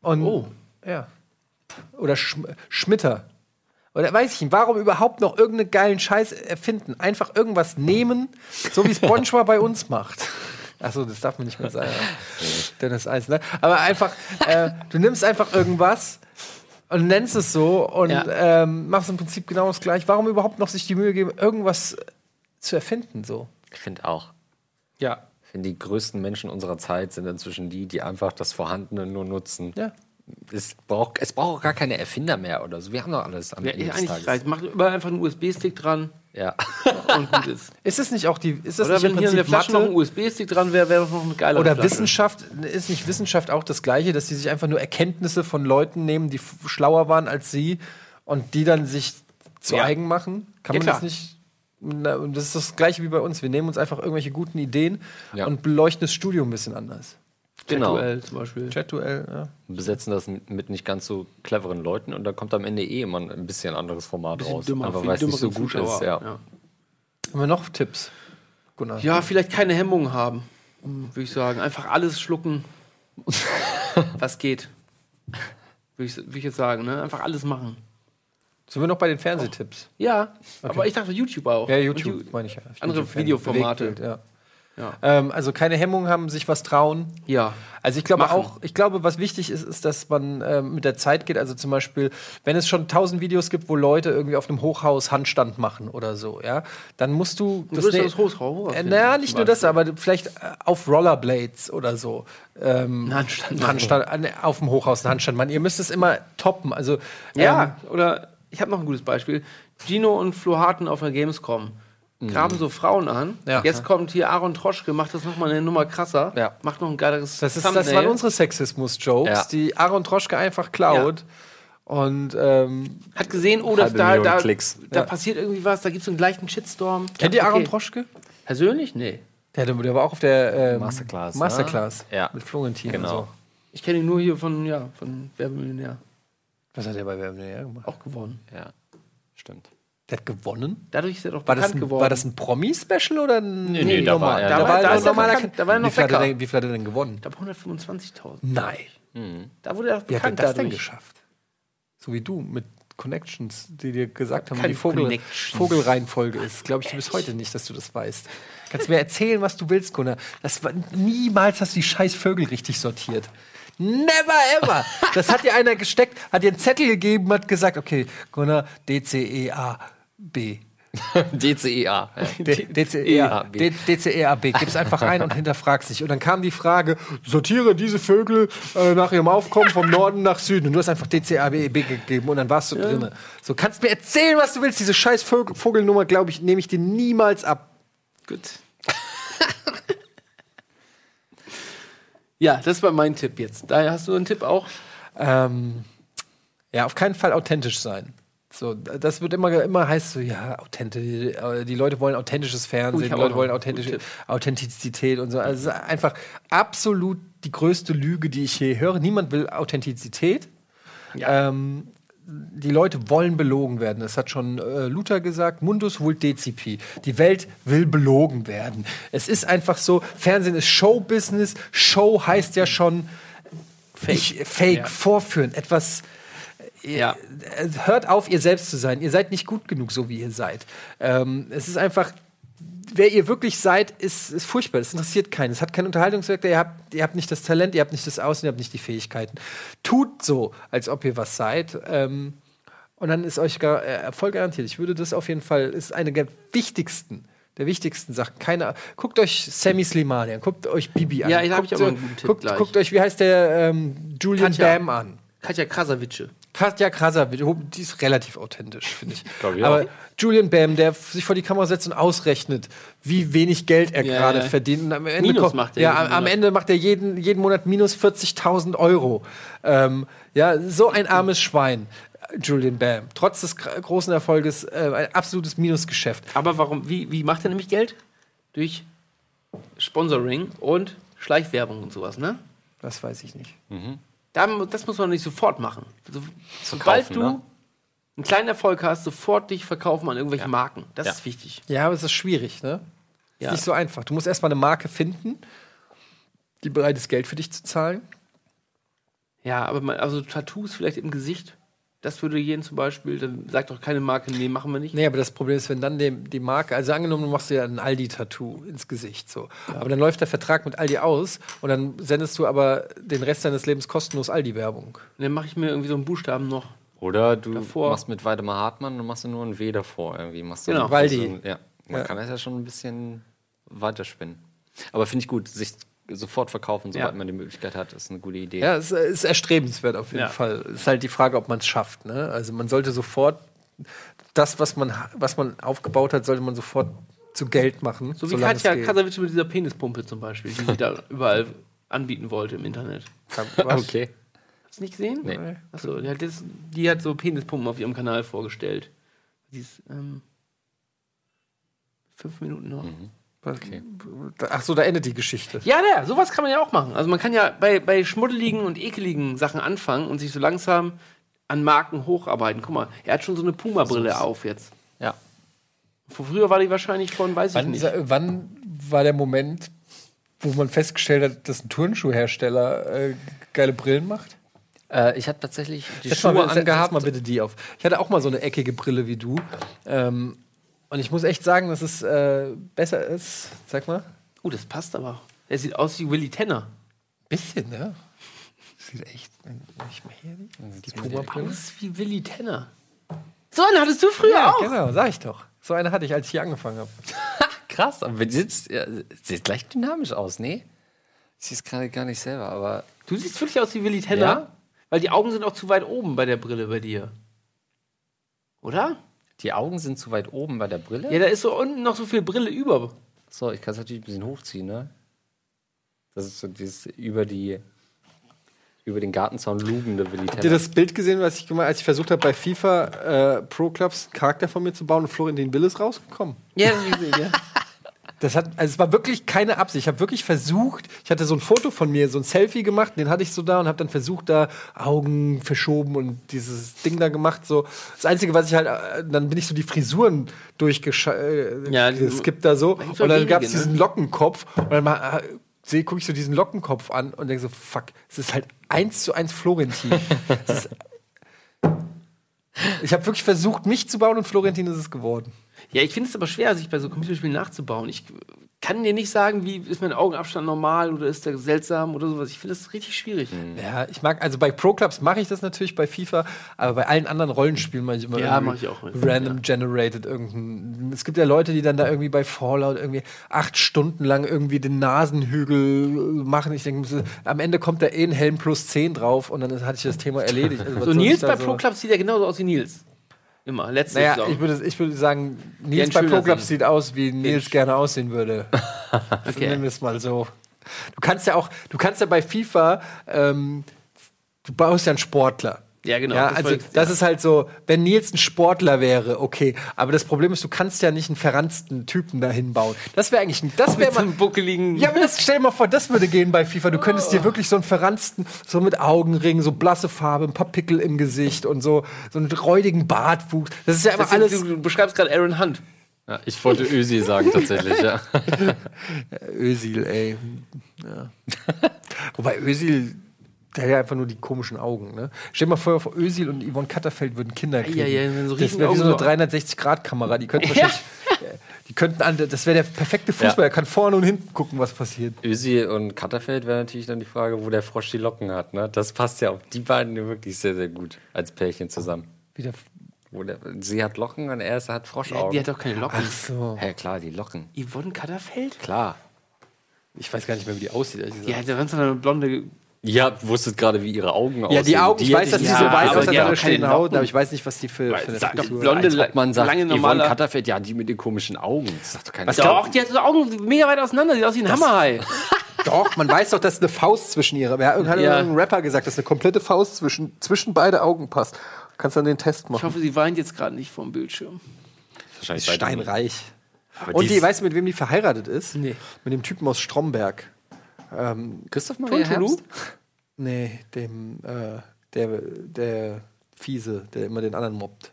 Und, Oh. Ja. Oder Schm Schmitter. Oder weiß ich nicht, warum überhaupt noch irgendeinen geilen Scheiß erfinden? Einfach irgendwas nehmen, so wie SpongeBob bei uns macht. Achso, das darf man nicht mehr sagen. ja. Dennis Eis, ne? Aber einfach, äh, du nimmst einfach irgendwas und nennst es so und Ja. ähm, machst im Prinzip genau das gleiche. Warum überhaupt noch sich die Mühe geben, irgendwas zu erfinden? So. Ich finde auch. Ja. Ich finde, die größten Menschen unserer Zeit sind inzwischen die, die einfach das Vorhandene nur nutzen. Ja. Es braucht, es braucht auch gar keine Erfinder mehr oder so. Wir haben doch alles am ja Ende des Tages. reicht. Macht überall einfach einen USB-Stick dran Ja. und gut ist. Ist es nicht auch die, ist das Oder nicht im wenn hier in der Prinzip Flasche noch ein Mathe? USB-Stick dran wäre, wäre das noch eine geile Oder Flasche. Wissenschaft, ist nicht Wissenschaft auch das Gleiche, dass sie sich einfach nur Erkenntnisse von Leuten nehmen, die f- schlauer waren als sie und die dann sich zu Ja. eigen machen? Kann Ja, man klar. das nicht? Na, und das ist das Gleiche wie bei uns. Wir nehmen uns einfach irgendwelche guten Ideen Ja. und beleuchten das Studio ein bisschen anders. Genau. Chat-Duell zum Beispiel. Chat-Duell, ja. besetzen das mit, mit nicht ganz so cleveren Leuten und da kommt am Ende eh immer ein bisschen anderes Format Bisschen raus. dümmer, aber viel weil es nicht so gut Zuschauer. ist. Ja. Ja. Haben wir noch Tipps? Gunnar. ja, vielleicht keine Hemmungen haben, würde ich sagen. Einfach alles schlucken, was geht. Würde ich, würd ich jetzt sagen, ne? Einfach alles machen. Sind wir noch bei den Fernsehtipps? Ja, aber ich dachte YouTube auch. Ja, YouTube, meine ich ja. Andere YouTube- Videoformate. Ja. Ja. Ähm, also keine Hemmung haben, sich was trauen. Ja. Also ich glaube Machen. auch, ich glaube, was wichtig ist, ist, dass man ähm, mit der Zeit geht. Also zum Beispiel, wenn es schon tausend Videos gibt, wo Leute irgendwie auf einem Hochhaus Handstand machen oder so, ja, dann musst du Du würdest ne- das Hochhaus äh, naja, nicht nur das, aber vielleicht äh, auf Rollerblades oder so. Ähm, Handstand Handstand, an- auf dem Hochhaus einen Handstand machen. Ihr müsst es immer toppen. Also Ja, oder ich habe noch ein gutes Beispiel. Gino und Flo Harten auf der Gamescom graben so Frauen an. Ja. Jetzt kommt hier Aaron Troschke, macht das nochmal eine Nummer krasser. Ja. Macht noch ein geileres Das, ist, das waren unsere Sexismus-Jokes, Ja. die Aaron Troschke einfach klaut. Und ähm, Hat gesehen, oh, das, da, da, Klicks. da Ja. passiert irgendwie was, da gibt es einen gleichen Shitstorm. kennt Ja, ihr Aaron okay. Troschke? Persönlich? Nee. Der, der war auch auf der ähm, Masterclass, ne? Masterclass Ja. mit Florentin. Genau. Und so. Ich kenne ihn nur hier von, ja, von Werbemillionär. Was hat er bei Wer wird Millionär gemacht? Auch gewonnen. Ja, stimmt. Der hat gewonnen? Dadurch ist er doch War das, bekannt ein, geworden. war das ein Promi-Special oder ein Nee, nee, da war er- da da war er da ein ist er normaler bekannt, da war er noch wie, viel er denn, wie viel hat er denn gewonnen? Da 125.000. Nein. Da wurde er auch Wie hat er bekannt das denn dadurch. geschafft? So wie du mit Connections, die dir gesagt haben, wie die Vogel. Vogelreihenfolge ist. Glaube ich dir bis heute nicht, dass du das weißt. Kannst mir erzählen, was du willst, Gunnar. Das war, niemals hast du die scheiß Vögel richtig sortiert. Never ever! Das hat dir einer gesteckt, hat dir einen Zettel gegeben, hat gesagt, okay, Gunnar, D, C, E, A, B. DCEA. DCEA. D- DCEAB, gib's einfach rein und hinterfragst dich. Und dann kam die Frage, sortiere diese Vögel äh, nach ihrem Aufkommen vom Norden nach Süden. Und du hast einfach DCAB gegeben und dann warst du drinne. So, kannst mir erzählen, was du willst. Diese scheiß Vögel Vogelnummer, glaube ich, nehme ich dir niemals ab. Gut. ja, das war mein Tipp jetzt. Da hast du einen Tipp auch. Ähm, ja, auf keinen Fall authentisch sein. So, das wird immer, immer heißt so, ja, authentisch, äh, die Leute wollen authentisches Fernsehen, ich die Leute wollen authentische Authentizität und so. Also es ist einfach absolut die größte Lüge, die ich je höre. Niemand will Authentizität. Ähm, die Leute wollen belogen werden. Das hat schon äh, Luther gesagt. Mundus vult decipi. Die Welt will belogen werden. Es ist einfach so. Fernsehen ist Showbusiness. Show heißt ja schon Fake, Fake Ja. vorführen. Etwas. Ja. Äh, Hört auf, ihr selbst zu sein. Ihr seid nicht gut genug, so wie ihr seid. Ähm, es ist einfach wer ihr wirklich seid, ist, ist furchtbar. Das interessiert keinen. Es hat keinen Unterhaltungswert. Ihr habt, ihr habt nicht das Talent, ihr habt nicht das Aussehen, ihr habt nicht die Fähigkeiten. Tut so, als ob ihr was seid. Ähm, und dann ist euch gar, äh, Erfolg garantiert. Ich würde das auf jeden Fall, ist eine der wichtigsten der wichtigsten Sachen. Keine, guckt euch Sammy Slimani an, guckt euch Bibi an. Ja, da hab guckt, ich auch einen guten Tipp guckt, gleich. guckt euch, wie heißt der, ähm, Julian Katja. Bam an. Katja Krasavice. Katja Krasavic, die ist relativ authentisch, finde ich. Glaub ich Aber auch. Julian Bam, der sich vor die Kamera setzt und ausrechnet, wie wenig Geld er Ja, gerade ja. verdient. Und am Ende Minus kommt- macht er ja, jeden am, am Monat. Ende macht er jeden, jeden Monat minus 40.000 Euro. Ähm, ja, so ein armes Schwein, Julian Bam. Trotz des gr- großen Erfolges äh, ein absolutes Minusgeschäft. Aber warum, wie, wie macht er nämlich Geld? Durch Sponsoring und Schleichwerbung und sowas, ne? Das weiß ich nicht. Da, das muss man nicht sofort machen. So, sobald Verkaufen, du ne? einen kleinen Erfolg hast, sofort dich verkaufen an irgendwelche Marken. Das Ja. ist wichtig. Ja, aber es ist schwierig, ne? Ist Ja. nicht so einfach. Du musst erstmal eine Marke finden, die bereit ist, Geld für dich zu zahlen. Ja, aber man, also Tattoos vielleicht im Gesicht, das würde jeden zum Beispiel, dann sagt doch keine Marke, nee, machen wir nicht. Nee, aber das Problem ist, wenn dann die, die Marke, also angenommen, du machst dir ein Aldi-Tattoo ins Gesicht, so. Aber dann läuft der Vertrag mit Aldi aus und dann sendest du aber den Rest deines Lebens kostenlos Aldi-Werbung. Dann mache ich mir irgendwie so einen Buchstaben noch. Oder du Davor. machst mit Weidemar Hartmann und machst du nur ein W davor irgendwie. Machst du Genau. Waldi. So ein, ja, man Ja. kann das ja schon ein bisschen weiterspinnen. Aber finde ich gut, sich sofort verkaufen, sobald Ja. man die Möglichkeit hat, ist eine gute Idee. Ja, es ist erstrebenswert auf jeden Ja. Fall. Ist halt die Frage, ob man es schafft. Ne? Also man sollte sofort das, was man, was man aufgebaut hat, sollte man sofort zu Geld machen. So wie es Katja. Krasavice mit dieser Penispumpe zum Beispiel, die sie da überall anbieten wollte im Internet. Was? Okay. Hast du nicht gesehen? Nee. Achso, die hat, das, die hat so Penispumpen auf ihrem Kanal vorgestellt. Die ist, ähm, fünf Minuten noch. Was? Ach so, da endet die Geschichte. Ja, ja, sowas kann man ja auch machen. Also man kann ja bei, bei schmuddeligen und ekeligen Sachen anfangen und sich so langsam an Marken hocharbeiten. Guck mal, er hat schon so eine Puma-Brille auf jetzt. Ja. Vor früher war die wahrscheinlich von, weiß ich Wann, nicht. sa- wann war der Moment, wo man festgestellt hat, dass ein Turnschuhhersteller äh, geile Brillen macht? Äh, ich habe tatsächlich die Setz Schuhe mal, angehabt. setz mal bitte die auf. Ich hatte auch mal so eine eckige Brille wie du. Ähm, und ich muss echt sagen, dass es äh, besser ist. Sag mal. Oh, das passt aber. Er sieht aus wie Willy Tanner. Bisschen, ja. Sieht echt. Ich mal hier die Puma-Brille. Aus wie Willy Tanner. So einen hattest du früher Ja, auch. genau, sag ich doch. So eine hatte ich, als ich hier angefangen habe. Krass, aber sieht, ja, sieht gleich dynamisch aus, sehe es gerade gar nicht selber, aber Du siehst wirklich aus wie Willy Tanner. Ja? Weil die Augen sind auch zu weit oben bei der Brille bei dir. Oder? Die Augen sind zu weit oben bei der Brille. Ja, da ist so unten noch so viel Brille über. So, ich kann es natürlich ein bisschen hochziehen, ne? Das ist so dieses über die über den Gartenzaun lugende Willi Habt ihr das Bild gesehen, was ich gemacht als ich versucht habe, bei FIFA äh, Pro Clubs einen Charakter von mir zu bauen und Florentin Will ist rausgekommen? Ja, das hab ich gesehen, ja. Das hat, also es war wirklich keine Absicht. Ich habe wirklich versucht, ich hatte so ein Foto von mir, so ein Selfie gemacht, den hatte ich so da und habe dann versucht, da Augen verschoben und dieses Ding da gemacht. So. Das Einzige, was ich halt, äh, dann bin ich so die Frisuren durchgeskippt äh, Ja, geskippt da so. Und dann gab es ne? diesen Lockenkopf und dann mal, äh, sehe, gucke ich so diesen Lockenkopf an und denke so, fuck, es ist halt eins zu eins Florentin. Ist, ich habe wirklich versucht, mich zu bauen und Florentin ist es geworden. Ja, ich finde es aber schwer, sich bei so Computerspielen nachzubauen. Ich kann dir nicht sagen, wie ist mein Augenabstand normal oder ist der seltsam oder sowas. Ich finde das richtig schwierig. Ja, ich mag, also bei Pro Clubs mache ich das natürlich bei FIFA, aber bei allen anderen Rollenspielen mache ich immer Ja, irgendwie mach ich auch random generated irgendein. Es gibt ja Leute, die dann da irgendwie bei Fallout irgendwie acht Stunden lang irgendwie den Nasenhügel machen. Ich denke, am Ende kommt da eh ein Helm plus 10 drauf und dann hatte ich das Thema erledigt. Also, So Nils bei so- Pro Clubs sieht ja genauso aus wie Nils. Immer, letzte Naja, Saison. ich würde, ich würde sagen, Nils bei schöner Pro Clubs Sinn. sieht aus, wie Nils gerne aussehen würde. Okay. Nennen wir es mal so. Du kannst ja auch, du kannst ja bei FIFA, ähm, du baust ja einen Sportler. Ja, genau, Ja, das also wollte- das ja. ist halt so, wenn Nils ein Sportler wäre, okay. Aber das Problem ist, du kannst ja nicht einen verranzten Typen dahin bauen. Das wäre eigentlich, ein- das wäre mal. einem buckeligen. Ja, aber das, stell dir mal vor, das würde gehen bei FIFA. Du könntest dir wirklich so einen verranzten, so mit Augenringen, so blasse Farbe, ein paar Pickel im Gesicht und so, so einen räudigen Bartwuchs. Das ist ja immer alles. du, du beschreibst gerade Aaron Hunt. Ja, ich wollte Ösi sagen tatsächlich, ja. Özil, ey. Ja. Wobei Özil, der hat ja einfach nur die komischen Augen. Ne? Stell dir mal vor, vor Özil und Yvonne Katterfeld würden Kinder kriegen. ja, ja, so das wäre wie so eine so- 360-Grad-Kamera. Die könnten wahrscheinlich, äh, die könnten an, das wäre der perfekte Fußball. Ja. Er kann vorne und hinten gucken, was passiert. Ösi und Katterfeld wäre natürlich dann die Frage, wo der Frosch die Locken hat. Ne? Das passt ja auf die beiden wirklich sehr, sehr gut als Pärchen zusammen. Wieder, Wo der, sie hat Locken und er ist, hat Froschaugen. Die hat doch keine Locken. so. Hä, klar, die Locken. Yvonne Katterfeld? Klar. Ich weiß gar nicht mehr, wie die aussieht. gesagt. Die hat ganz eine blonde. Ihr wusstet gerade, wie ihre Augen aussehen. Ja, die Augen, ich weiß, dass die ja, so weiß aus die der keine Haut, aber ich weiß nicht, was die für, für eine Sag Frisur blonde, Als ob man sagt, lange Yvonne normale. Katterfeld, ja, die mit den komischen Augen. Das sagt doch keiner. Doch, die hat so Augen mega weit auseinander, sieht aus wie ein Hammerhai. Doch, man weiß doch, dass eine Faust zwischen ihre. Wer hat Ja. irgendein Rapper gesagt, dass eine komplette Faust zwischen, zwischen beide Augen passt. Du kannst dann den Test Ich machen. hoffe, sie weint jetzt gerade nicht vorm Bildschirm. wahrscheinlich Die ist steinreich. Aber Und die die, weißt du, mit wem die verheiratet ist? Nee. Mit dem Typen aus Stromberg. Christoph Maria Tuntulu? Herbst? Nee, dem, äh, der, der Fiese, der immer den anderen mobbt.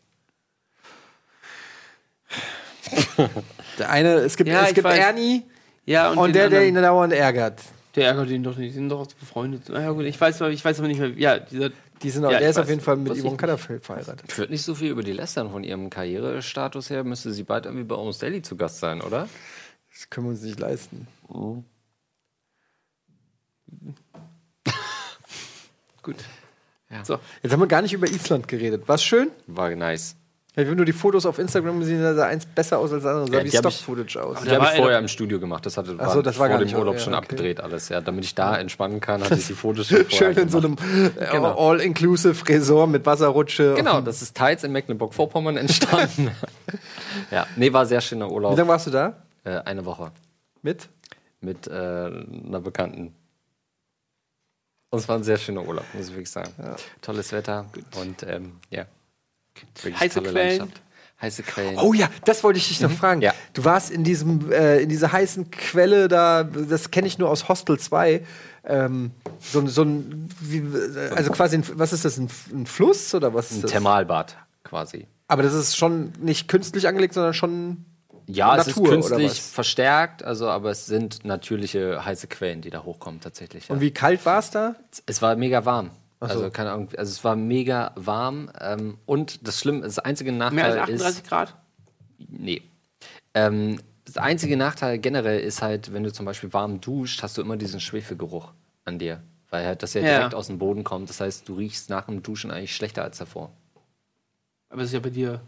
der eine, es gibt, Ja, es gibt weiß. Ernie Ja, und, den der, der anderen. ihn dauernd ärgert. Der ärgert ihn doch nicht, die sind doch befreundet. Na ja, gut, ich weiß, ich weiß aber nicht mehr. Ja, dieser. Die sind auch, Ja, der ist auf weiß. jeden Fall mit Yvonne ich Katterfeld verheiratet. Ich würde nicht so viel über die lästern von ihrem Karrierestatus her. Müsste sie bald irgendwie bei Almost Daily zu Gast sein, oder? Das können wir uns nicht leisten. Gut. Ja. So. Jetzt haben wir gar nicht über Island geredet. War's schön? War nice. Ja, wenn du die Fotos auf Instagram gesehen hast, sah eins besser aus als das andere. Sah Ja, wie ich- Stock-Footage aus. Aber Die Da habe war ich er- vorher im Studio gemacht. Das hatte Ach so, das war vor gar dem Urlaub ja, schon okay. abgedreht alles. Ja, damit ich da entspannen kann, hatte ich die Fotos schon vorher Schön in so einem äh, Genau. All-Inclusive Resort mit Wasserrutsche. Genau, das ist teils in Mecklenburg-Vorpommern entstanden. ja, nee, war sehr schöner Wie Urlaub. lange warst du da? Äh, eine Woche Mit? mit äh, einer Bekannten. Und es war ein sehr schöner Urlaub, muss ich wirklich sagen. Tolles Wetter und ähm, ja. Wirklich Heiße tolle Quellen. Landschaft. Heiße Quellen. Oh ja, das wollte ich dich noch fragen. Ja. Du warst in diesem, äh, in dieser heißen Quelle da, das kenne ich nur aus Hostel 2. Ähm, so, ein- so ein, wie, also quasi, ein, was ist das, ein, ein Fluss oder was ist ein das? Thermalbad quasi. Aber das ist schon nicht künstlich angelegt, sondern schon Ja, es ist Natur, künstlich verstärkt, also aber es sind natürliche heiße Quellen, die da hochkommen tatsächlich. Ja. Und wie kalt war es da? Es war mega warm. so. Also keine Ahnung, also es war mega warm ähm, und das Schlimme, das einzige Nachteil Mehr als 38 ist, Grad? nee. Ähm, das einzige Nachteil generell ist halt, wenn du zum Beispiel warm duscht, hast du immer diesen Schwefelgeruch an dir, weil halt das ja Ja. direkt aus dem Boden kommt. Das heißt, du riechst nach dem Duschen eigentlich schlechter als davor. Aber das ist ja bei dir.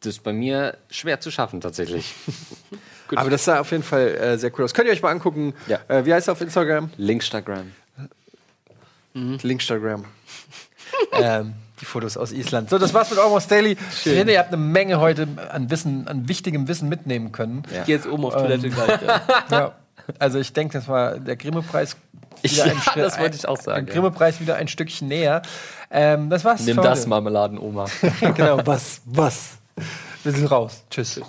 Das ist bei mir schwer zu schaffen tatsächlich. Aber das sah auf jeden Fall äh, sehr cool aus. Könnt ihr euch mal angucken. Ja. Äh, wie heißt er auf Instagram? Linkstagram. Linkstagram. ähm, die Fotos aus Island. So, das war's mit Almost Daily. Ich finde, ihr habt eine Menge heute an Wissen, an wichtigem Wissen mitnehmen können. Ja. Ich gehe jetzt oben auf Toilette gleich. Ja. Ja. Also ich denke, das war der Grimme-Preis. wieder Ja, das wollte ich auch sagen, ja. Grimme-Preis wieder ein Stückchen näher. Ähm, das war's. Nimm das. Marmeladenoma. genau, was, was. Wir sind raus. Tschüss.